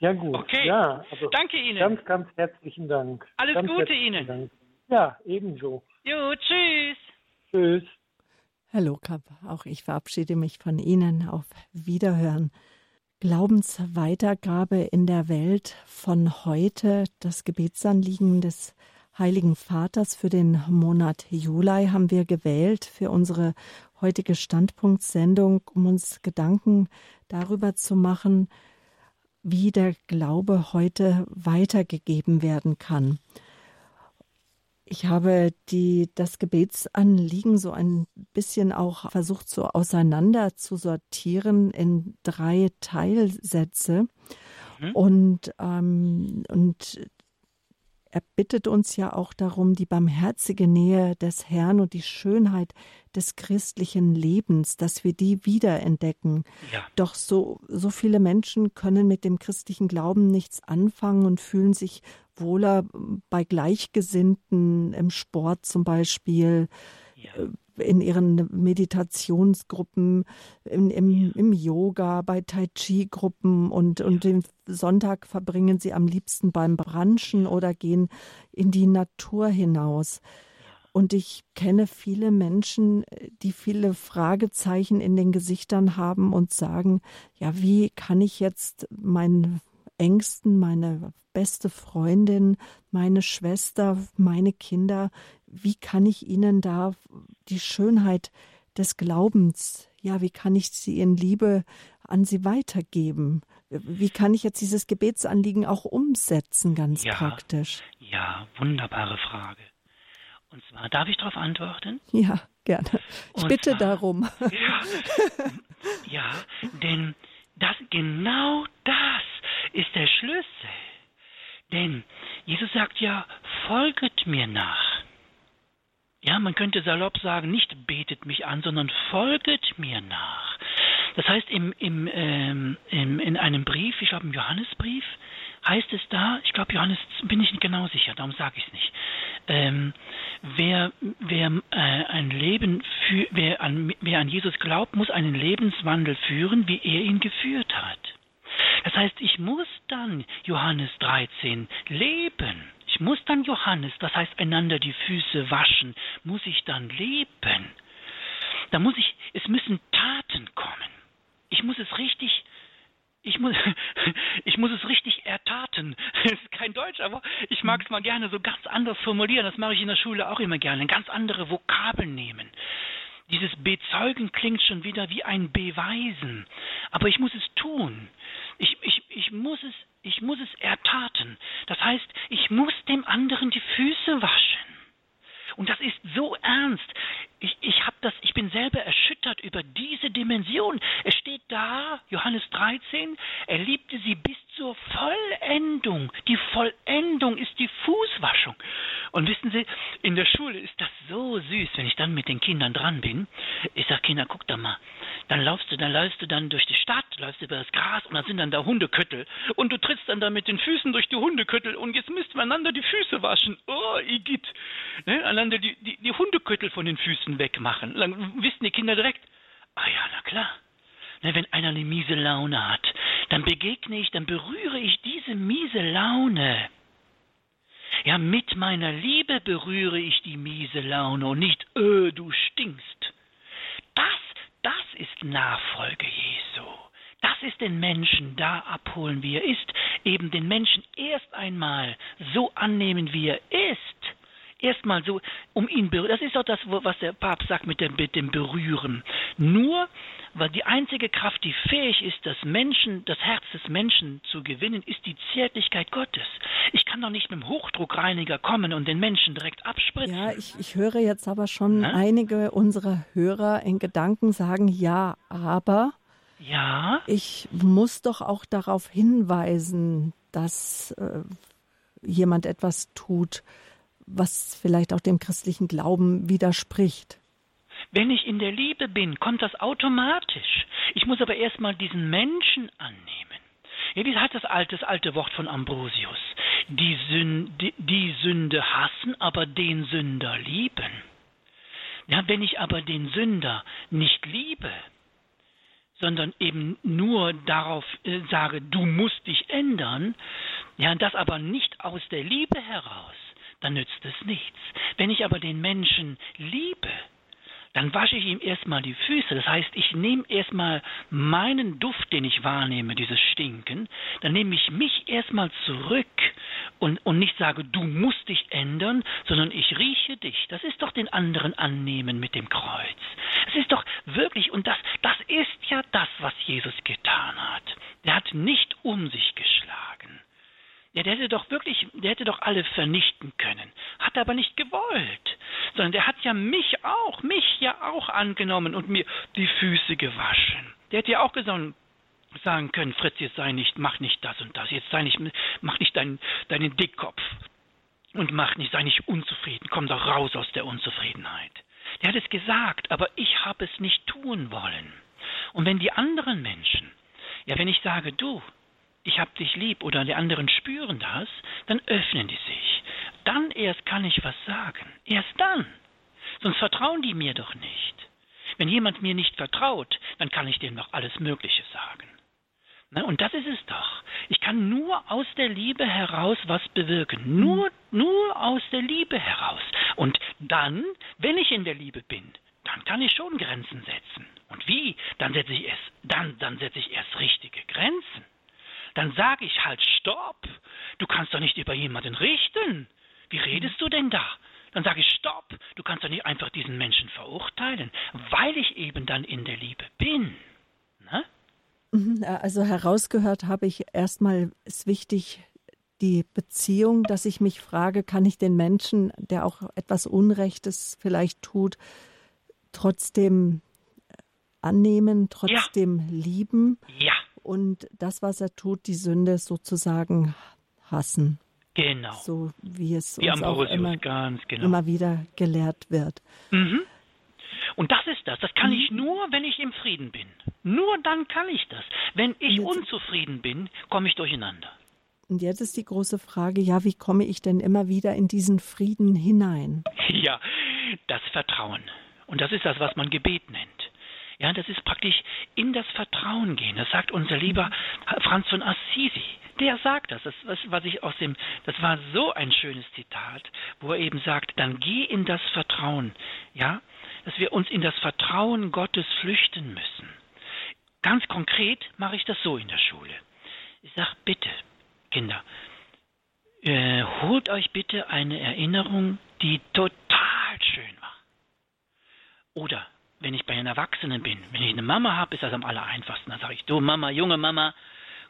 S4: ja gut.
S2: Okay.
S4: Ja, also
S2: Danke Ihnen.
S4: ganz, ganz herzlichen Dank.
S2: Alles
S4: ganz
S2: Gute Ihnen.
S4: Dank. Ja, ebenso.
S2: Jo, tschüss.
S4: Tschüss.
S1: Herr Lohkamp, auch ich verabschiede mich von Ihnen auf Wiederhören. Glaubensweitergabe in der Welt von heute, das Gebetsanliegen des Heiligen Vaters für den Monat Juli haben wir gewählt für unsere heutige Standpunktsendung, um uns Gedanken darüber zu machen, wie der Glaube heute weitergegeben werden kann. Ich habe die, das Gebetsanliegen so ein bisschen auch versucht, so auseinander zu sortieren in drei Teilsätze. Mhm. Und, ähm, und er bittet uns ja auch darum, die barmherzige Nähe des Herrn und die Schönheit des christlichen Lebens, dass wir die wiederentdecken. Ja. Doch so, so viele Menschen können mit dem christlichen Glauben nichts anfangen und fühlen sich wohler bei Gleichgesinnten im Sport zum Beispiel. Ja. In ihren Meditationsgruppen, im, im, im Yoga, bei Tai Chi-Gruppen und, und den Sonntag verbringen sie am liebsten beim Branchen oder gehen in die Natur hinaus. Und ich kenne viele Menschen, die viele Fragezeichen in den Gesichtern haben und sagen, ja, wie kann ich jetzt meinen Ängsten, meine beste Freundin, meine Schwester, meine Kinder, wie kann ich ihnen da die Schönheit des Glaubens, ja, wie kann ich sie in Liebe an sie weitergeben? Wie kann ich jetzt dieses Gebetsanliegen auch umsetzen, ganz ja, praktisch?
S2: Ja, wunderbare Frage. Und zwar, darf ich darauf antworten?
S1: Ja, gerne. Ich Und bitte zwar, darum.
S2: Ja, ja, denn das, genau das ist der Schlüssel. Denn Jesus sagt ja, folget mir nach. Ja, man könnte salopp sagen, nicht betet mich an, sondern folget mir nach. Das heißt, im, im, ähm, im, in einem Brief, ich glaube im Johannesbrief, heißt es da, ich glaube Johannes, bin ich nicht genau sicher, darum sage ich es nicht. Ähm, wer wer äh, ein Leben für, wer an, wer an Jesus glaubt, muss einen Lebenswandel führen, wie er ihn geführt hat. Das heißt, ich muss dann Johannes 13 leben. Muss dann Johannes, das heißt einander die Füße waschen, muss ich dann leben. Da muss ich, es müssen Taten kommen. Ich muss es richtig, ich muss, ich muss es richtig ertaten. Das ist kein Deutsch, aber ich mag es mal gerne so ganz anders formulieren. Das mache ich in der Schule auch immer gerne. Ganz andere Vokabeln nehmen. Dieses Bezeugen klingt schon wieder wie ein Beweisen. Aber ich muss es tun. Ich, ich, ich muss es ich muss es ertaten. Das heißt, ich muss dem anderen die Füße waschen. Und das ist so ernst. Ich, ich, hab das, ich bin selber erschüttert über diese Dimension. Es steht da, Johannes 13, er liebte sie bis zur Vollendung. Die Vollendung ist die Fußwaschung. Und wissen Sie, in der Schule ist das so süß, wenn ich dann mit den Kindern dran bin. Ich sage, Kinder, guck da mal. Dann laufst du, dann läufst du dann durch die Stadt, läufst über das Gras und dann sind dann da Hundeköttel. Und du trittst dann da mit den Füßen durch die Hundeköttel und jetzt müsst wir einander die Füße waschen. Oh, Igitt. Ne? Einander die, die, die Hundeköttel von den Füßen wegmachen. Dann wissen die Kinder direkt, ah ja, na klar. Ne, wenn einer eine miese Laune hat, dann begegne ich, dann berühre ich diese miese Laune. Ja, mit meiner Liebe berühre ich die miese Laune und nicht, öh, du stinkst. Das, das ist Nachfolge Jesu. Das ist den Menschen da abholen, wie er ist, eben den Menschen erst einmal so annehmen, wie er ist erstmal so um ihn berühren. Das ist auch das, was der Papst sagt mit dem, mit dem Berühren. Nur, weil die einzige Kraft, die fähig ist, das Menschen, das Herz des Menschen zu gewinnen, ist die Zärtlichkeit Gottes. Ich kann doch nicht mit dem Hochdruckreiniger kommen und den Menschen direkt abspritzen.
S1: Ja, ich, ich höre jetzt aber schon Na? einige unserer Hörer in Gedanken sagen, ja, aber
S2: ja.
S1: Ich muss doch auch darauf hinweisen, dass äh, jemand etwas tut, was vielleicht auch dem christlichen Glauben widerspricht.
S2: Wenn ich in der Liebe bin, kommt das automatisch. Ich muss aber erstmal diesen Menschen annehmen. Ja, die hat das alte, das alte Wort von Ambrosius. Die Sünde, die Sünde hassen, aber den Sünder lieben. Ja, wenn ich aber den Sünder nicht liebe, sondern eben nur darauf äh, sage, du musst dich ändern, ja, das aber nicht aus der Liebe heraus, dann nützt es nichts. Wenn ich aber den Menschen liebe, dann wasche ich ihm erstmal die Füße. Das heißt, ich nehme erstmal meinen Duft, den ich wahrnehme, dieses Stinken, dann nehme ich mich erstmal zurück und, und nicht sage, du musst dich ändern, sondern ich rieche dich. Das ist doch den anderen annehmen mit dem Kreuz. Es ist doch wirklich, und das, das ist ja das, was Jesus getan hat. Der hat nicht um sich geschlagen. Ja, der hätte doch wirklich, der hätte doch alle vernichten können. Hat aber nicht gewollt. Sondern der hat ja mich auch, mich ja auch angenommen und mir die Füße gewaschen. Der hätte ja auch gesagt, sagen können, Fritz, jetzt sei nicht, mach nicht das und das, jetzt sei nicht, mach nicht deinen, deinen Dickkopf und mach nicht, sei nicht unzufrieden, komm doch raus aus der Unzufriedenheit. Der hat es gesagt, aber ich habe es nicht tun wollen. Und wenn die anderen Menschen, ja, wenn ich sage, du, ich hab dich lieb oder die anderen spüren das, dann öffnen die sich. Dann erst kann ich was sagen. Erst dann. Sonst vertrauen die mir doch nicht. Wenn jemand mir nicht vertraut, dann kann ich dem noch alles Mögliche sagen. Ne? Und das ist es doch. Ich kann nur aus der Liebe heraus was bewirken. Nur, nur aus der Liebe heraus. Und dann, wenn ich in der Liebe bin, dann kann ich schon Grenzen setzen. Und wie? Dann setze ich es, dann, dann setze ich erst richtige Grenzen. Dann sage ich halt, stopp. Du kannst doch nicht über jemanden richten. Wie redest du denn da? Dann sage ich, stopp. Du kannst doch nicht einfach diesen Menschen verurteilen, weil ich eben dann in der Liebe bin. Ne?
S1: Mhm, also herausgehört habe ich erstmal, ist wichtig, die Beziehung, dass ich mich frage, kann ich den Menschen, der auch etwas Unrechtes vielleicht tut, trotzdem annehmen, trotzdem ja. lieben
S2: ja.
S1: Und das, was er tut, die Sünde sozusagen hassen.
S2: Genau.
S1: So wie es
S2: wie
S1: uns auch immer,
S2: genau.
S1: immer wieder gelehrt wird.
S2: Mhm. Und das ist das. Das kann ich mhm. nur, wenn ich im Frieden bin. Nur dann kann ich das. Wenn ich unzufrieden bin, komme ich durcheinander.
S1: Und jetzt ist die große Frage, ja, wie komme ich denn immer wieder in diesen Frieden hinein?
S2: Ja, das Vertrauen. Und das ist das, was man Gebet nennt. Ja, das ist praktisch in das Vertrauen gehen. Das sagt unser lieber Franz von Assisi. Der sagt das. Das, was ich aus dem, das war so ein schönes Zitat, wo er eben sagt, dann geh in das Vertrauen. Ja, dass wir uns in das Vertrauen Gottes flüchten müssen. Ganz konkret mache ich das so in der Schule. Ich sage, bitte, Kinder, äh, holt euch bitte eine Erinnerung, die total schön war. Oder wenn ich bei den Erwachsenen bin, wenn ich eine Mama habe, ist das am aller einfachsten. Dann sage ich, du Mama, junge Mama,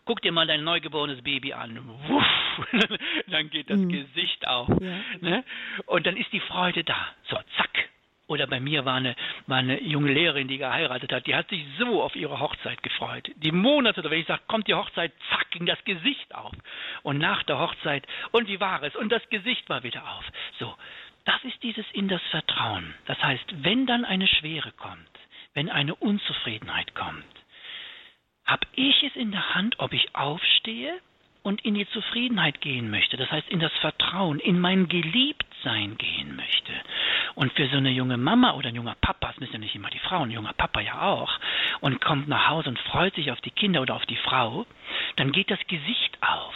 S2: guck dir mal dein neugeborenes Baby an. Wuff, dann geht das mhm. Gesicht auf. Ja. Ne? Und dann ist die Freude da. So, zack, oder bei mir war eine, war eine junge Lehrerin, die geheiratet hat, die hat sich so auf ihre Hochzeit gefreut. Die Monate, wenn ich sage, kommt die Hochzeit, zack, ging das Gesicht auf. Und nach der Hochzeit, und wie war es? Und das Gesicht war wieder auf. So, das ist dieses in das Vertrauen. Das heißt, wenn dann eine Schwere kommt, wenn eine Unzufriedenheit kommt, habe ich es in der Hand, ob ich aufstehe und in die Zufriedenheit gehen möchte. Das heißt, in das Vertrauen, in mein Geliebtsein gehen möchte. Und für so eine junge Mama oder ein junger Papa, es müssen ja nicht immer die Frauen, ein junger Papa ja auch, und kommt nach Hause und freut sich auf die Kinder oder auf die Frau, dann geht das Gesicht auf.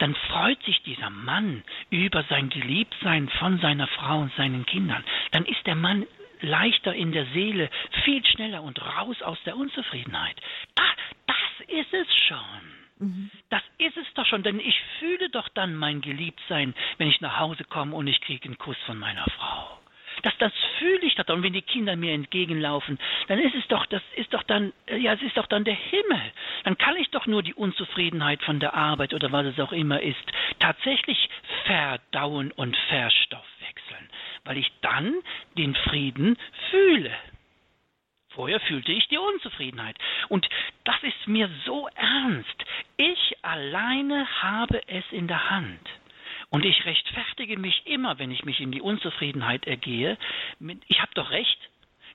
S2: Dann freut sich dieser Mann über sein Geliebtsein von seiner Frau und seinen Kindern. Dann ist der Mann leichter in der Seele, viel schneller und raus aus der Unzufriedenheit. Das, das ist es schon. Mhm. Das ist es doch schon, denn ich fühle doch dann mein Geliebtsein, wenn ich nach Hause komme und ich kriege einen Kuss von meiner Frau. Das, das fühle ich doch. Und wenn die Kinder mir entgegenlaufen, dann ist es doch, das ist doch dann, äh, ja, es ist doch dann der Himmel. Dann kann ich doch nur die Unzufriedenheit von der Arbeit oder was es auch immer ist, tatsächlich verdauen und verstoffwechseln, weil ich dann den Frieden fühle. Vorher fühlte ich die Unzufriedenheit. Und das ist mir so ernst. Ich alleine habe es in der Hand. Und ich rechtfertige mich immer, wenn ich mich in die Unzufriedenheit ergehe. Ich habe doch recht.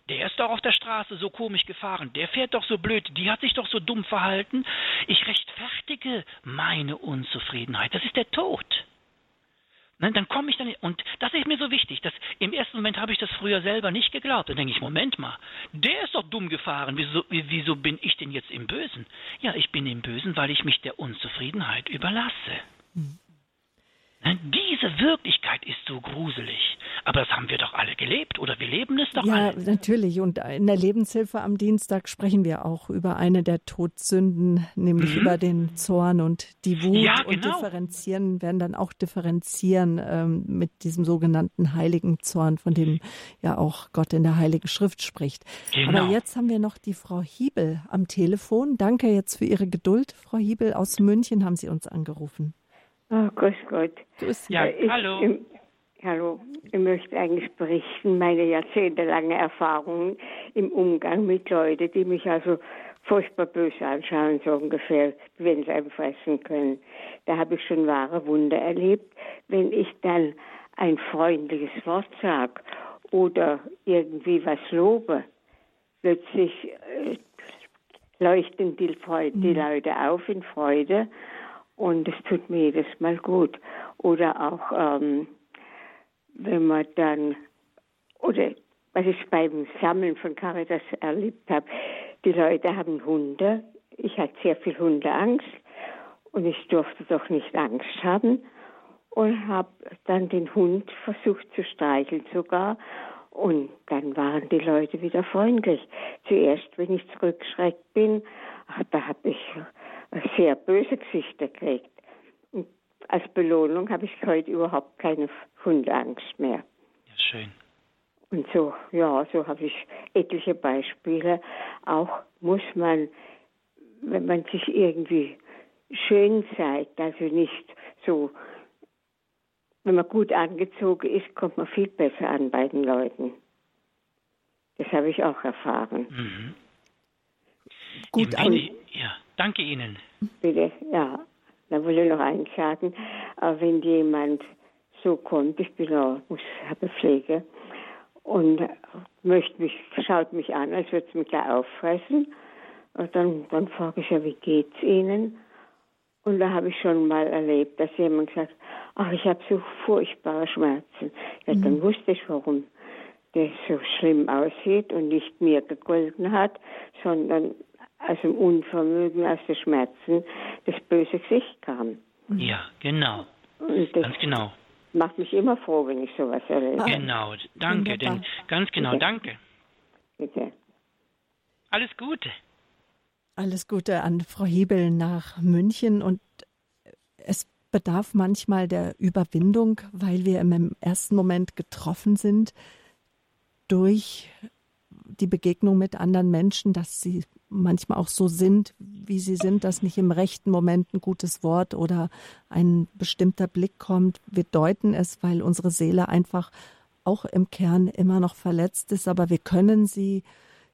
S2: Der ist doch auf der Straße so komisch gefahren. Der fährt doch so blöd. Die hat sich doch so dumm verhalten. Ich rechtfertige meine Unzufriedenheit. Das ist der Tod. Ne, dann komme ich dann, und das ist mir so wichtig, dass im ersten Moment habe ich das früher selber nicht geglaubt. Dann denke ich, Moment mal, der ist doch dumm gefahren, wieso, wieso bin ich denn jetzt im Bösen? Ja, ich bin im Bösen, weil ich mich der Unzufriedenheit überlasse. Mhm. Diese Wirklichkeit ist so gruselig. Aber das haben wir doch alle gelebt oder wir leben es doch
S1: ja,
S2: alle.
S1: Ja, natürlich. Und in der Lebenshilfe am Dienstag sprechen wir auch über eine der Todsünden, nämlich mhm. über den Zorn und die Wut. Ja, genau. Und differenzieren, werden dann auch differenzieren ähm, mit diesem sogenannten heiligen Zorn, von dem ja auch Gott in der Heiligen Schrift spricht. Genau. Aber jetzt haben wir noch die Frau Hiebel am Telefon. Danke jetzt für Ihre Geduld. Frau Hiebel aus München haben Sie uns angerufen.
S5: Oh, grüß Gott.
S2: Grüß ja, ich, hallo. Im,
S5: hallo. Ich möchte eigentlich berichten, meine jahrzehntelange Erfahrungen im Umgang mit Leuten, die mich also furchtbar böse anschauen, so ungefähr, wenn sie einem fressen können. Da habe ich schon wahre Wunder erlebt. Wenn ich dann ein freundliches Wort sage oder irgendwie was lobe, plötzlich äh, leuchten die, Freude, die mhm. Leute auf in Freude und es tut mir jedes Mal gut. Oder auch, ähm, wenn man dann, oder was ich beim Sammeln von Caritas erlebt habe, die Leute haben Hunde. Ich hatte sehr viel Hundeangst und ich durfte doch nicht Angst haben und habe dann den Hund versucht zu streicheln sogar und dann waren die Leute wieder freundlich. Zuerst, wenn ich zurückgeschreckt bin, da habe ich sehr böse Gesichter gekriegt. Und als Belohnung habe ich heute überhaupt keine Hundeangst mehr.
S2: Ja, schön.
S5: Und so, ja, so habe ich etliche Beispiele. Auch muss man, wenn man sich irgendwie schön zeigt, also nicht so wenn man gut angezogen ist, kommt man viel besser an bei den Leuten. Das habe ich auch erfahren. Mhm.
S2: Gut an. Ja, danke Ihnen.
S5: Bitte, ja. Da wollte ich noch eins sagen. Wenn jemand so kommt, ich bin auch, habe Pflege und möchte mich, schaut mich an, als würde es mich da auffressen. Und dann, dann frage ich ja, wie geht's Ihnen? Und da habe ich schon mal erlebt, dass jemand sagt, ach, ich habe so furchtbare Schmerzen. Ja, mhm. dann wusste ich, warum der so schlimm aussieht und nicht mir gegolten hat, sondern aus dem Unvermögen, aus den Schmerzen das böse Gesicht kam.
S2: Ja, genau. Ganz genau.
S5: Macht mich immer froh, wenn ich sowas erlebe.
S2: Genau, danke, denn ganz genau,
S5: Bitte.
S2: danke.
S5: Bitte.
S2: Alles Gute.
S1: Alles Gute an Frau Hebel nach München und es bedarf manchmal der Überwindung, weil wir im ersten Moment getroffen sind durch die Begegnung mit anderen Menschen, dass sie manchmal auch so sind, wie sie sind, dass nicht im rechten Moment ein gutes Wort oder ein bestimmter Blick kommt. Wir deuten es, weil unsere Seele einfach auch im Kern immer noch verletzt ist, aber wir können sie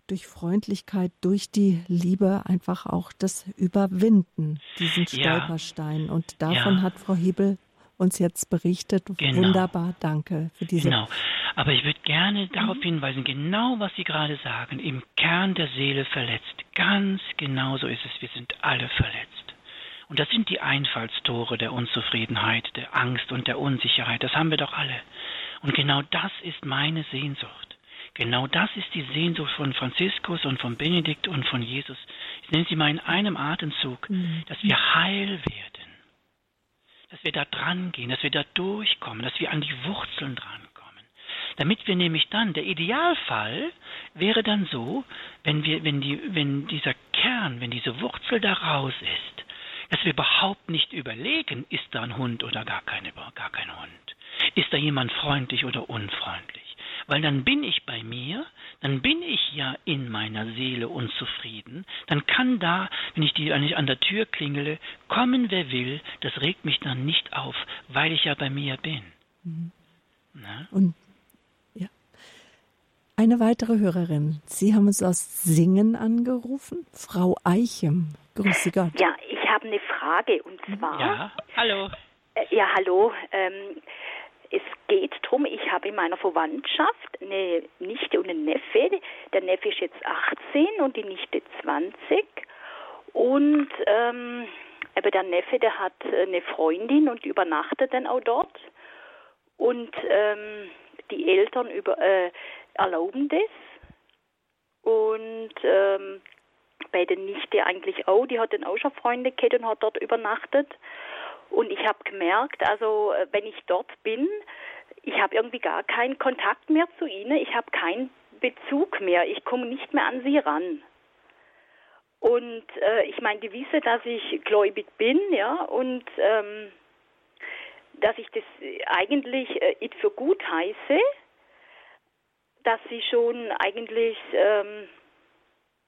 S1: durch Freundlichkeit, durch die Liebe einfach auch das Überwinden, diesen Stolperstein. Ja. Und davon ja. hat Frau Hebel uns jetzt berichtet. Genau. Wunderbar, danke für diese.
S2: Genau. Aber ich würde gerne darauf hinweisen, genau was Sie gerade sagen, im Kern der Seele verletzt. Ganz genau so ist es. Wir sind alle verletzt. Und das sind die Einfallstore der Unzufriedenheit, der Angst und der Unsicherheit. Das haben wir doch alle. Und genau das ist meine Sehnsucht. Genau das ist die Sehnsucht von Franziskus und von Benedikt und von Jesus. Ich nenne sie mal in einem Atemzug, mhm. dass wir heil werden, dass wir da dran gehen, dass wir da durchkommen, dass wir an die Wurzeln drankommen. Damit wir nämlich dann, der Idealfall wäre dann so, wenn wir, wenn die, wenn dieser Kern, wenn diese Wurzel da raus ist, dass wir überhaupt nicht überlegen, ist da ein Hund oder gar, keine, gar kein Hund. Ist da jemand freundlich oder unfreundlich? Weil dann bin ich bei mir, dann bin ich ja in meiner Seele unzufrieden, dann kann da, wenn ich, die, wenn ich an der Tür klingele, kommen wer will, das regt mich dann nicht auf, weil ich ja bei mir bin. Mhm.
S1: Und ja. Eine weitere Hörerin. Sie haben uns aus Singen angerufen. Frau Eichem. Grüße Gott.
S6: Ja, ich habe eine Frage und zwar.
S2: Ja, hallo.
S6: Äh, ja, hallo. Ähm, es geht darum, ich habe in meiner Verwandtschaft eine Nichte und einen Neffe. Der Neffe ist jetzt 18 und die Nichte 20. Und ähm, aber der Neffe, der hat eine Freundin und übernachtet dann auch dort. Und ähm, die Eltern über, äh, erlauben das. Und ähm, bei der Nichte eigentlich auch, die hat dann auch schon Freunde gehabt und hat dort übernachtet. Und ich habe gemerkt, also äh, wenn ich dort bin, ich habe irgendwie gar keinen Kontakt mehr zu ihnen. Ich habe keinen Bezug mehr. Ich komme nicht mehr an sie ran. Und äh, ich meine, die wissen, dass ich gläubig bin, ja, und ähm, dass ich das eigentlich äh, für gut heiße, dass sie schon eigentlich ähm,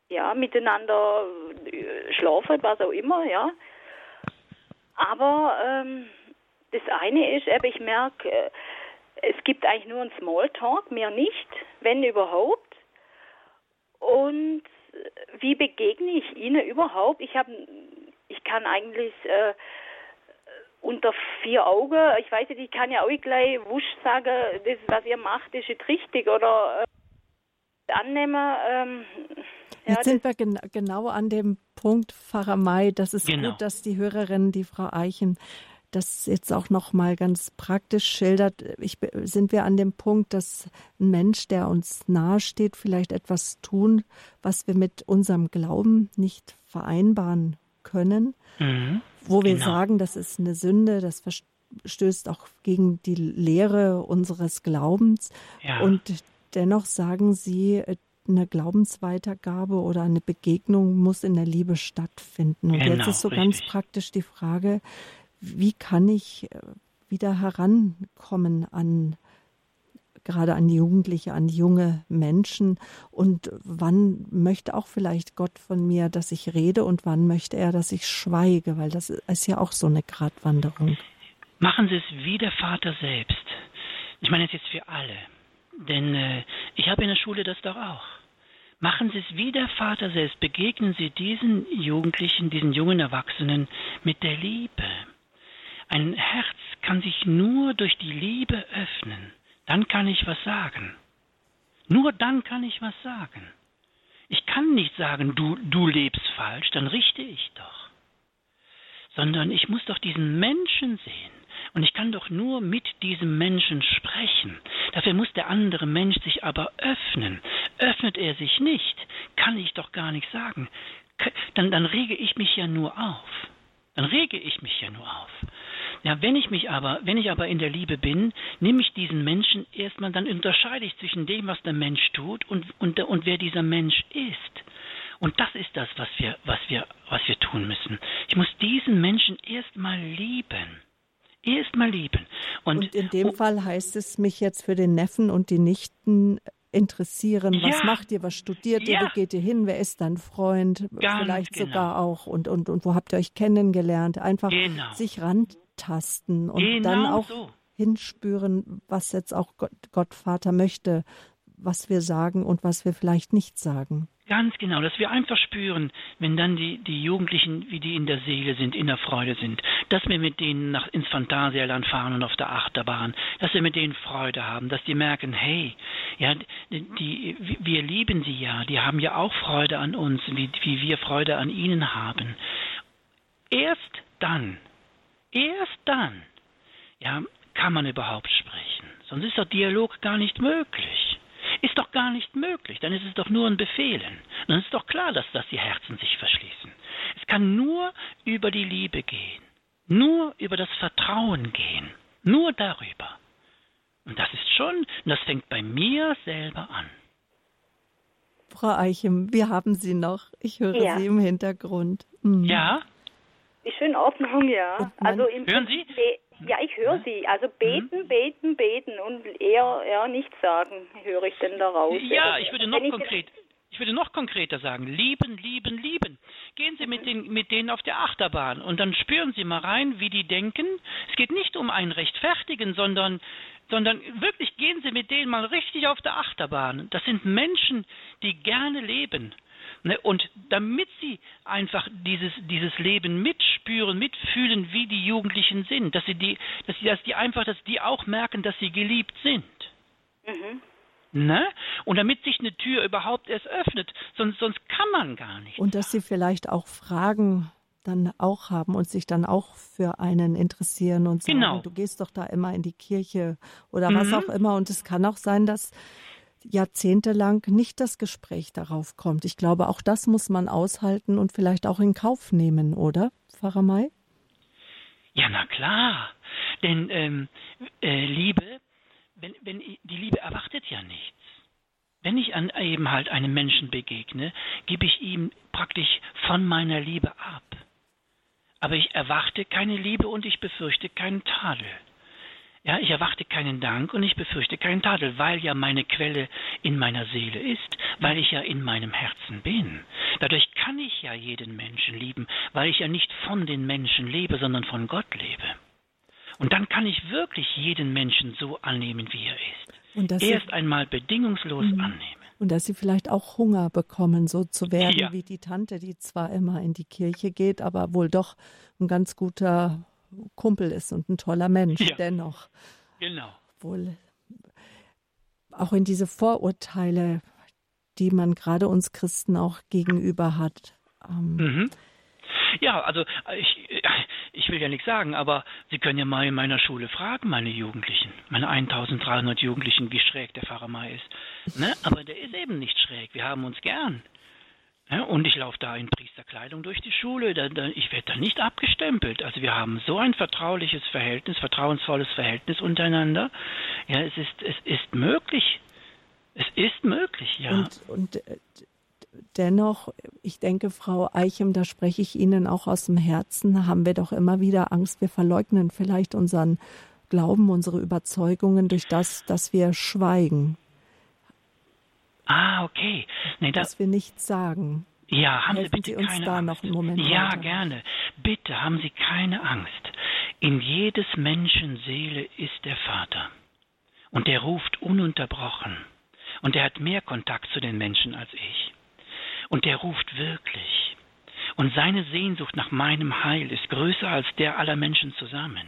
S6: ja miteinander äh, schlafen, was auch immer, ja. Aber ähm, das eine ist, eben, ich merke, äh, es gibt eigentlich nur einen Smalltalk, mehr nicht, wenn überhaupt. Und wie begegne ich Ihnen überhaupt? Ich habe, ich kann eigentlich äh, unter vier Augen, ich weiß nicht, ich kann ja auch gleich wusch sagen, das, was ihr macht, ist nicht richtig oder äh, annehmen. Ähm,
S1: Jetzt ja, sind wir gen genau an dem Punkt, Pfarrer May. Das ist genau. gut, dass die Hörerin, die Frau Eichen, das jetzt auch noch mal ganz praktisch schildert. Ich, sind wir an dem Punkt, dass ein Mensch, der uns nahesteht, vielleicht etwas tun, was wir mit unserem Glauben nicht vereinbaren können, mhm, wo wir genau. sagen, das ist eine Sünde, das verstößt auch gegen die Lehre unseres Glaubens. Ja. Und dennoch sagen Sie, eine Glaubensweitergabe oder eine Begegnung muss in der Liebe stattfinden. Und genau, jetzt ist so richtig. ganz praktisch die Frage, wie kann ich äh, wieder herankommen an gerade an Jugendliche, an junge Menschen und wann möchte auch vielleicht Gott von mir, dass ich rede und wann möchte er, dass ich schweige, weil das ist ja auch so eine Gratwanderung.
S2: Machen Sie es wie der Vater selbst. Ich meine es jetzt für alle, denn äh, ich habe in der Schule das doch auch. Machen Sie es wie der Vater selbst, begegnen Sie diesen Jugendlichen, diesen jungen Erwachsenen mit der Liebe ein Herz kann sich nur durch die Liebe öffnen. Dann kann ich was sagen. Nur dann kann ich was sagen. Ich kann nicht sagen, du, du lebst falsch, dann richte ich doch. Sondern ich muss doch diesen Menschen sehen. Und ich kann doch nur mit diesem Menschen sprechen. Dafür muss der andere Mensch sich aber öffnen. Öffnet er sich nicht, kann ich doch gar nichts sagen. Dann, dann rege ich mich ja nur auf. Dann rege ich mich ja nur auf. Ja, wenn ich mich aber, wenn ich aber in der Liebe bin, nehme ich diesen Menschen erstmal, dann unterscheide ich zwischen dem, was der Mensch tut und, und, und wer dieser Mensch ist. Und das ist das, was wir, was wir, was wir tun müssen. Ich muss diesen Menschen erstmal lieben. Erstmal lieben.
S1: Und, und in dem Fall heißt es, mich jetzt für den Neffen und die Nichten interessieren. Ja. Was macht ihr? Was studiert ihr? Wo geht ihr hin? Wer ist dein Freund? Ganz Vielleicht genau. sogar auch. Und, und, und wo habt ihr euch kennengelernt? Einfach genau. sich ran abtasten und genau dann auch so. hinspüren, was jetzt auch Gott, Gott Vater möchte, was wir sagen und was wir vielleicht nicht sagen.
S2: Ganz genau, dass wir einfach spüren, wenn dann die, die Jugendlichen, wie die in der Seele sind, in der Freude sind, dass wir mit denen nach, ins Phantasialand fahren und auf der Achterbahn, dass wir mit denen Freude haben, dass die merken, hey, ja, die, wir lieben sie ja, die haben ja auch Freude an uns, wie, wie wir Freude an ihnen haben. Erst dann Erst dann ja, kann man überhaupt sprechen. Sonst ist der Dialog gar nicht möglich. Ist doch gar nicht möglich. Dann ist es doch nur ein Befehlen. Dann ist doch klar, dass, dass die Herzen sich verschließen. Es kann nur über die Liebe gehen. Nur über das Vertrauen gehen. Nur darüber. Und das ist schon, und das fängt bei mir selber an.
S1: Frau Eichem, wir haben Sie noch. Ich höre ja. Sie im Hintergrund.
S2: Mhm. Ja,
S6: ist in Ordnung, ja.
S2: Also im Hören Sie?
S6: Ja, ich höre Sie. Also beten, mhm. beten, beten und eher ja, nichts sagen, höre ich denn daraus.
S2: Ja, also, ich würde noch konkret. Ich würde noch konkreter sagen, lieben, lieben, lieben. Gehen Sie mit, den, mit denen auf der Achterbahn und dann spüren Sie mal rein, wie die denken. Es geht nicht um ein Rechtfertigen, sondern, sondern wirklich gehen Sie mit denen mal richtig auf der Achterbahn. Das sind Menschen, die gerne leben? Und damit sie einfach dieses, dieses Leben mitspüren, mitfühlen, wie die Jugendlichen sind, dass sie die, dass sie, dass die einfach, dass die auch merken, dass sie geliebt sind. Mhm. Ne? Und damit sich eine Tür überhaupt erst öffnet, sonst, sonst kann man gar nicht.
S1: Und dass sie vielleicht auch Fragen dann auch haben und sich dann auch für einen interessieren und sagen, genau. du gehst doch da immer in die Kirche oder mhm. was auch immer. Und es kann auch sein, dass jahrzehntelang nicht das Gespräch darauf kommt. Ich glaube, auch das muss man aushalten und vielleicht auch in Kauf nehmen, oder, Pfarrer May?
S2: Ja, na klar. Denn ähm, äh, Liebe wenn, wenn die Liebe erwartet ja nichts. Wenn ich an eben halt einem Menschen begegne, gebe ich ihm praktisch von meiner Liebe ab. Aber ich erwarte keine Liebe und ich befürchte keinen Tadel. Ja, ich erwarte keinen Dank und ich befürchte keinen Tadel, weil ja meine Quelle in meiner Seele ist, weil ich ja in meinem Herzen bin. Dadurch kann ich ja jeden Menschen lieben, weil ich ja nicht von den Menschen lebe, sondern von Gott lebe. Und dann kann ich wirklich jeden Menschen so annehmen, wie er ist. Und Erst einmal bedingungslos mhm. annehmen.
S1: Und dass sie vielleicht auch Hunger bekommen, so zu werden ja. wie die Tante, die zwar immer in die Kirche geht, aber wohl doch ein ganz guter Kumpel ist und ein toller Mensch ja. dennoch.
S2: Genau.
S1: Wohl auch in diese Vorurteile, die man gerade uns Christen auch gegenüber hat.
S2: Ähm, mhm. Ja, also ich, ich will ja nichts sagen, aber Sie können ja mal in meiner Schule fragen, meine Jugendlichen, meine 1300 Jugendlichen, wie schräg der Pfarrer May ist. Ne? Aber der ist eben nicht schräg. Wir haben uns gern. Ja, und ich laufe da in Priesterkleidung durch die Schule. Da, da, ich werde da nicht abgestempelt. Also wir haben so ein vertrauliches Verhältnis, vertrauensvolles Verhältnis untereinander. Ja, es ist, es ist möglich. Es ist möglich, ja.
S1: Und, und äh, dennoch, ich denke, Frau Eichem, da spreche ich Ihnen auch aus dem Herzen, haben wir doch immer wieder Angst, wir verleugnen vielleicht unseren Glauben, unsere Überzeugungen durch das, dass wir schweigen.
S2: Ah, okay.
S1: Nee, da, dass wir nichts sagen.
S2: Ja, haben Helfen Sie bitte
S1: Sie uns
S2: keine
S1: da
S2: Angst.
S1: noch einen Moment
S2: Ja,
S1: weiter.
S2: gerne. Bitte haben Sie keine Angst. In jedes Menschen Seele ist der Vater. Und der ruft ununterbrochen. Und er hat mehr Kontakt zu den Menschen als ich. Und der ruft wirklich. Und seine Sehnsucht nach meinem Heil ist größer als der aller Menschen zusammen.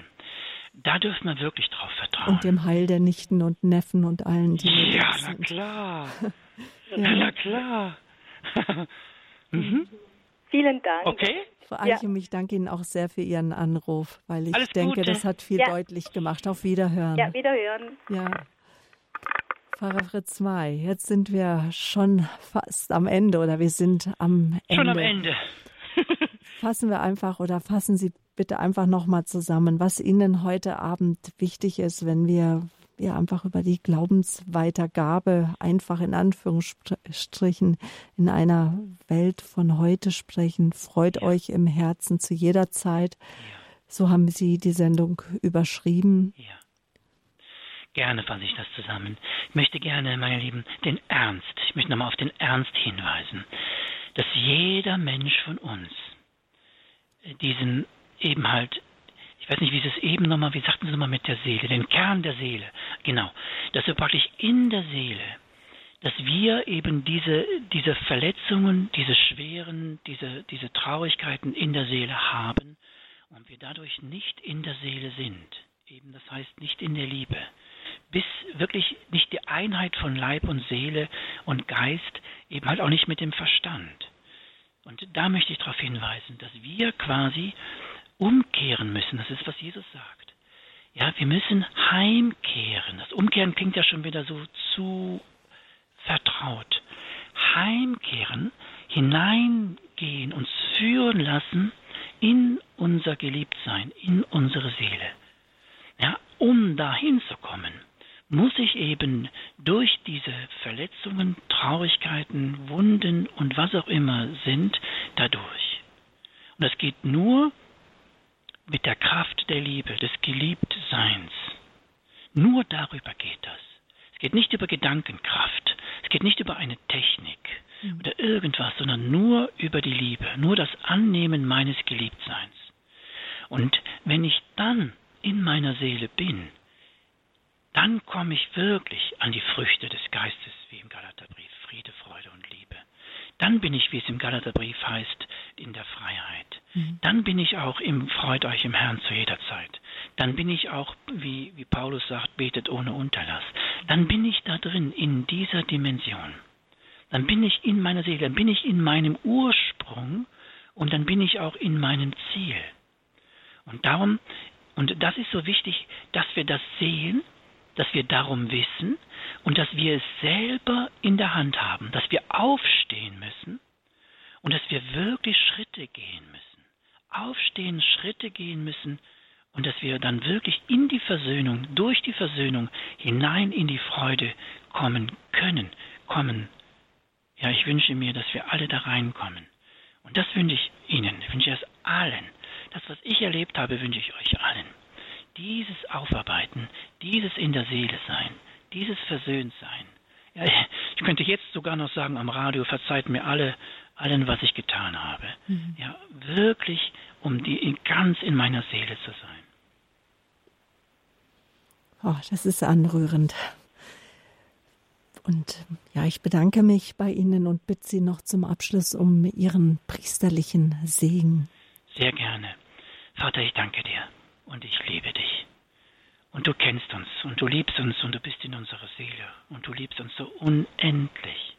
S2: Da dürfen wir wirklich drauf vertrauen.
S1: Und dem Heil der Nichten und Neffen und allen, die
S2: Ja, na klar. ja. Na klar.
S6: mhm. Vielen Dank.
S2: Okay.
S1: Frau Eichem, ja. ich danke Ihnen auch sehr für Ihren Anruf, weil ich Alles denke, Gute. das hat viel ja. deutlich gemacht. Auf Wiederhören.
S6: Ja, Wiederhören.
S1: Ja. Pfarrer Fritz May, jetzt sind wir schon fast am Ende oder wir sind am Ende.
S2: Schon am Ende.
S1: fassen wir einfach oder fassen Sie bitte einfach nochmal zusammen, was Ihnen heute Abend wichtig ist, wenn wir ja einfach über die Glaubensweitergabe einfach in Anführungsstrichen in einer Welt von heute sprechen. Freut ja. euch im Herzen zu jeder Zeit. Ja. So haben Sie die Sendung überschrieben.
S2: Ja. Gerne fasse ich das zusammen. Ich möchte gerne, meine Lieben, den Ernst, ich möchte nochmal auf den Ernst hinweisen, dass jeder Mensch von uns diesen eben halt, ich weiß nicht, wie Sie es eben nochmal, wie sagten Sie nochmal mit der Seele, den Kern der Seele, genau, dass wir praktisch in der Seele, dass wir eben diese, diese Verletzungen, diese schweren, diese, diese Traurigkeiten in der Seele haben und wir dadurch nicht in der Seele sind. Eben, das heißt nicht in der Liebe bis wirklich nicht die Einheit von Leib und Seele und Geist, eben halt auch nicht mit dem Verstand. Und da möchte ich darauf hinweisen, dass wir quasi umkehren müssen. Das ist, was Jesus sagt. Ja, wir müssen heimkehren. Das Umkehren klingt ja schon wieder so zu vertraut. Heimkehren, hineingehen, uns führen lassen in unser Geliebtsein, in unsere Seele. Ja, um dahin zu kommen, muss ich eben durch diese Verletzungen, Traurigkeiten, Wunden und was auch immer sind, dadurch. Und das geht nur mit der Kraft der Liebe, des Geliebtseins. Nur darüber geht das. Es geht nicht über Gedankenkraft, es geht nicht über eine Technik mhm. oder irgendwas, sondern nur über die Liebe, nur das Annehmen meines Geliebtseins. Und wenn ich dann in meiner Seele bin, dann komme ich wirklich an die Früchte des Geistes, wie im Galaterbrief, Friede, Freude. Dann bin ich, wie es im Galaterbrief heißt, in der Freiheit. Mhm. Dann bin ich auch im Freut euch im Herrn zu jeder Zeit. Dann bin ich auch, wie, wie Paulus sagt, betet ohne Unterlass. Dann bin ich da drin, in dieser Dimension. Dann bin ich in meiner Seele, dann bin ich in meinem Ursprung und dann bin ich auch in meinem Ziel. Und darum, und das ist so wichtig, dass wir das sehen, dass wir darum wissen und dass wir es selber in der Hand haben, dass wir aufstehen müssen und dass wir wirklich Schritte gehen müssen. Aufstehen, Schritte gehen müssen und dass wir dann wirklich in die Versöhnung, durch die Versöhnung hinein in die Freude kommen können, kommen. Ja, ich wünsche mir, dass wir alle da reinkommen. Und das wünsche ich Ihnen, wünsche ich es allen. Das, was ich erlebt habe, wünsche ich euch allen. Dieses Aufarbeiten, dieses in der Seele sein, dieses Versöhntsein. Ja, ich könnte jetzt sogar noch sagen am Radio, verzeiht mir alle, allen, was ich getan habe. Mhm. Ja, wirklich, um die ganz in meiner Seele zu sein.
S1: Oh, das ist anrührend. Und ja, ich bedanke mich bei Ihnen und bitte Sie noch zum Abschluss um Ihren priesterlichen Segen.
S2: Sehr gerne. Vater, ich danke dir und ich liebe dich. Und du kennst uns und du liebst uns und du bist in unserer Seele und du liebst uns so unendlich.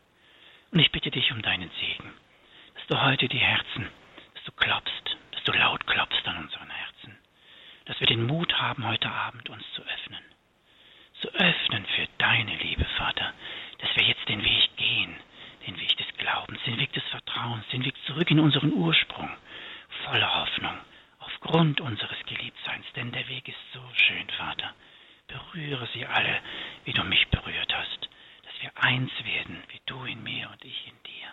S2: Und ich bitte dich um deinen Segen, dass du heute die Herzen, dass du klopfst, dass du laut klopfst an unseren Herzen, dass wir den Mut haben, heute Abend uns zu öffnen zu öffnen für deine Liebe, Vater, dass wir jetzt den Weg gehen, den Weg des Glaubens, den Weg des Vertrauens, den Weg zurück in unseren Ursprung, voller Hoffnung, aufgrund unseres Geliebtseins, denn der Weg ist so schön, Vater. Berühre sie alle, wie du mich berührt hast, dass wir eins werden, wie du in mir und ich in dir,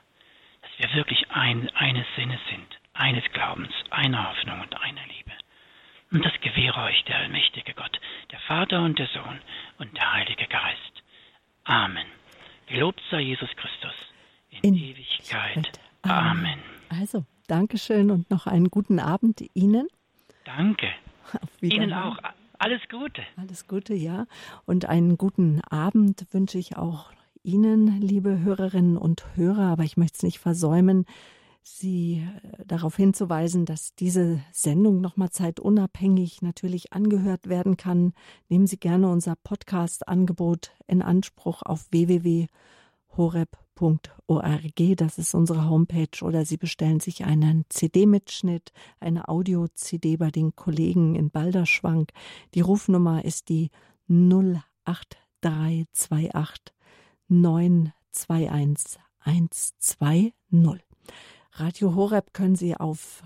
S2: dass wir wirklich ein, eines Sinnes sind, eines Glaubens, einer Hoffnung und einer Liebe. Und das gewähre euch der allmächtige Gott, der Vater und der Sohn und der Heilige Geist. Amen. Gelobt sei Jesus Christus in, in Ewigkeit. Amen.
S1: Also, Dankeschön und noch einen guten Abend Ihnen.
S2: Danke. Ihnen auch. Alles Gute.
S1: Alles Gute, ja. Und einen guten Abend wünsche ich auch Ihnen, liebe Hörerinnen und Hörer. Aber ich möchte es nicht versäumen, Sie äh, darauf hinzuweisen, dass diese Sendung nochmal zeitunabhängig natürlich angehört werden kann. Nehmen Sie gerne unser Podcast-Angebot in Anspruch auf www.horeb.org. Das ist unsere Homepage. Oder Sie bestellen sich einen CD-Mitschnitt, eine Audio-CD bei den Kollegen in Balderschwank. Die Rufnummer ist die 08328 921 120. Radio Horeb können Sie auf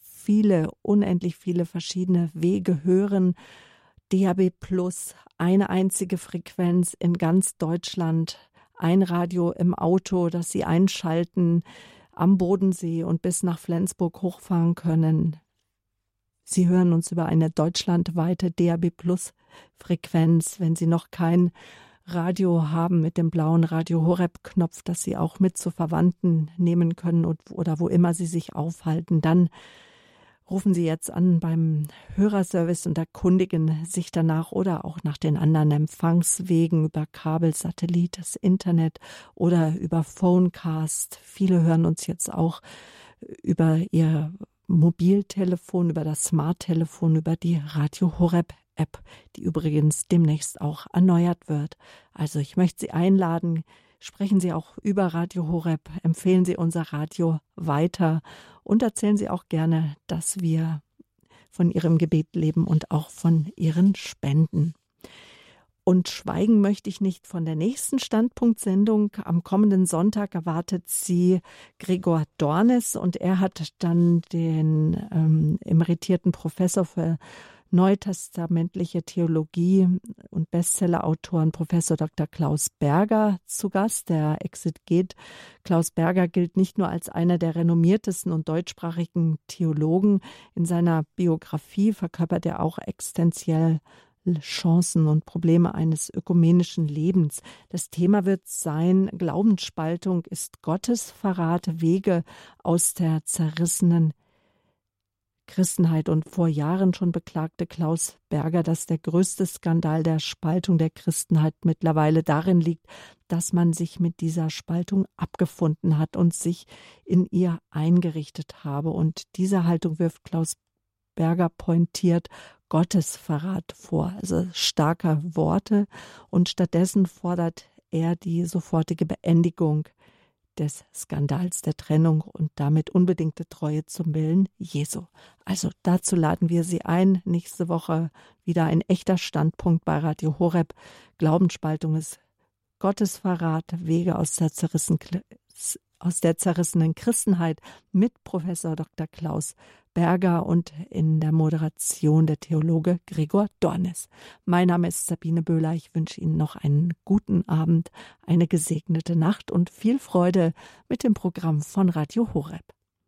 S1: viele, unendlich viele verschiedene Wege hören. DAB Plus, eine einzige Frequenz in ganz Deutschland, ein Radio im Auto, das Sie einschalten am Bodensee und bis nach Flensburg hochfahren können. Sie hören uns über eine deutschlandweite DAB Plus Frequenz. Wenn Sie noch kein Radio haben mit dem blauen Radio Horeb Knopf, dass Sie auch mit zu Verwandten nehmen können oder wo immer Sie sich aufhalten, dann rufen Sie jetzt an beim Hörerservice und erkundigen sich danach oder auch nach den anderen Empfangswegen über Kabel, Satellit, das Internet oder über Phonecast. Viele hören uns jetzt auch über ihr Mobiltelefon, über das Smarttelefon, über die Radio Horeb App, die übrigens demnächst auch erneuert wird. Also ich möchte Sie einladen, sprechen Sie auch über Radio Horeb, empfehlen Sie unser Radio weiter und erzählen Sie auch gerne, dass wir von Ihrem Gebet leben und auch von Ihren Spenden. Und schweigen möchte ich nicht von der nächsten Standpunktsendung. Am kommenden Sonntag erwartet sie Gregor Dornes und er hat dann den ähm, emeritierten Professor für neutestamentliche Theologie und Bestsellerautoren Professor Dr. Klaus Berger zu Gast. Der Exeget Klaus Berger gilt nicht nur als einer der renommiertesten und deutschsprachigen Theologen. In seiner Biografie verkörpert er auch existenziell Chancen und Probleme eines ökumenischen Lebens. Das Thema wird sein, Glaubensspaltung ist Gottesverrat, Wege aus der zerrissenen Christenheit und vor Jahren schon beklagte Klaus Berger, dass der größte Skandal der Spaltung der Christenheit mittlerweile darin liegt, dass man sich mit dieser Spaltung abgefunden hat und sich in ihr eingerichtet habe. Und diese Haltung wirft Klaus Berger pointiert Gottesverrat vor, also starker Worte. Und stattdessen fordert er die sofortige Beendigung des Skandals der Trennung und damit unbedingte Treue zum Willen Jesu. Also dazu laden wir Sie ein. Nächste Woche wieder ein echter Standpunkt bei Radio Horeb. Glaubensspaltung ist Gottesverrat, Wege aus der aus der zerrissenen Christenheit mit Professor Dr. Klaus Berger und in der Moderation der Theologe Gregor Dornes. Mein Name ist Sabine Böhler. Ich wünsche Ihnen noch einen guten Abend, eine gesegnete Nacht und viel Freude mit dem Programm von Radio Horeb.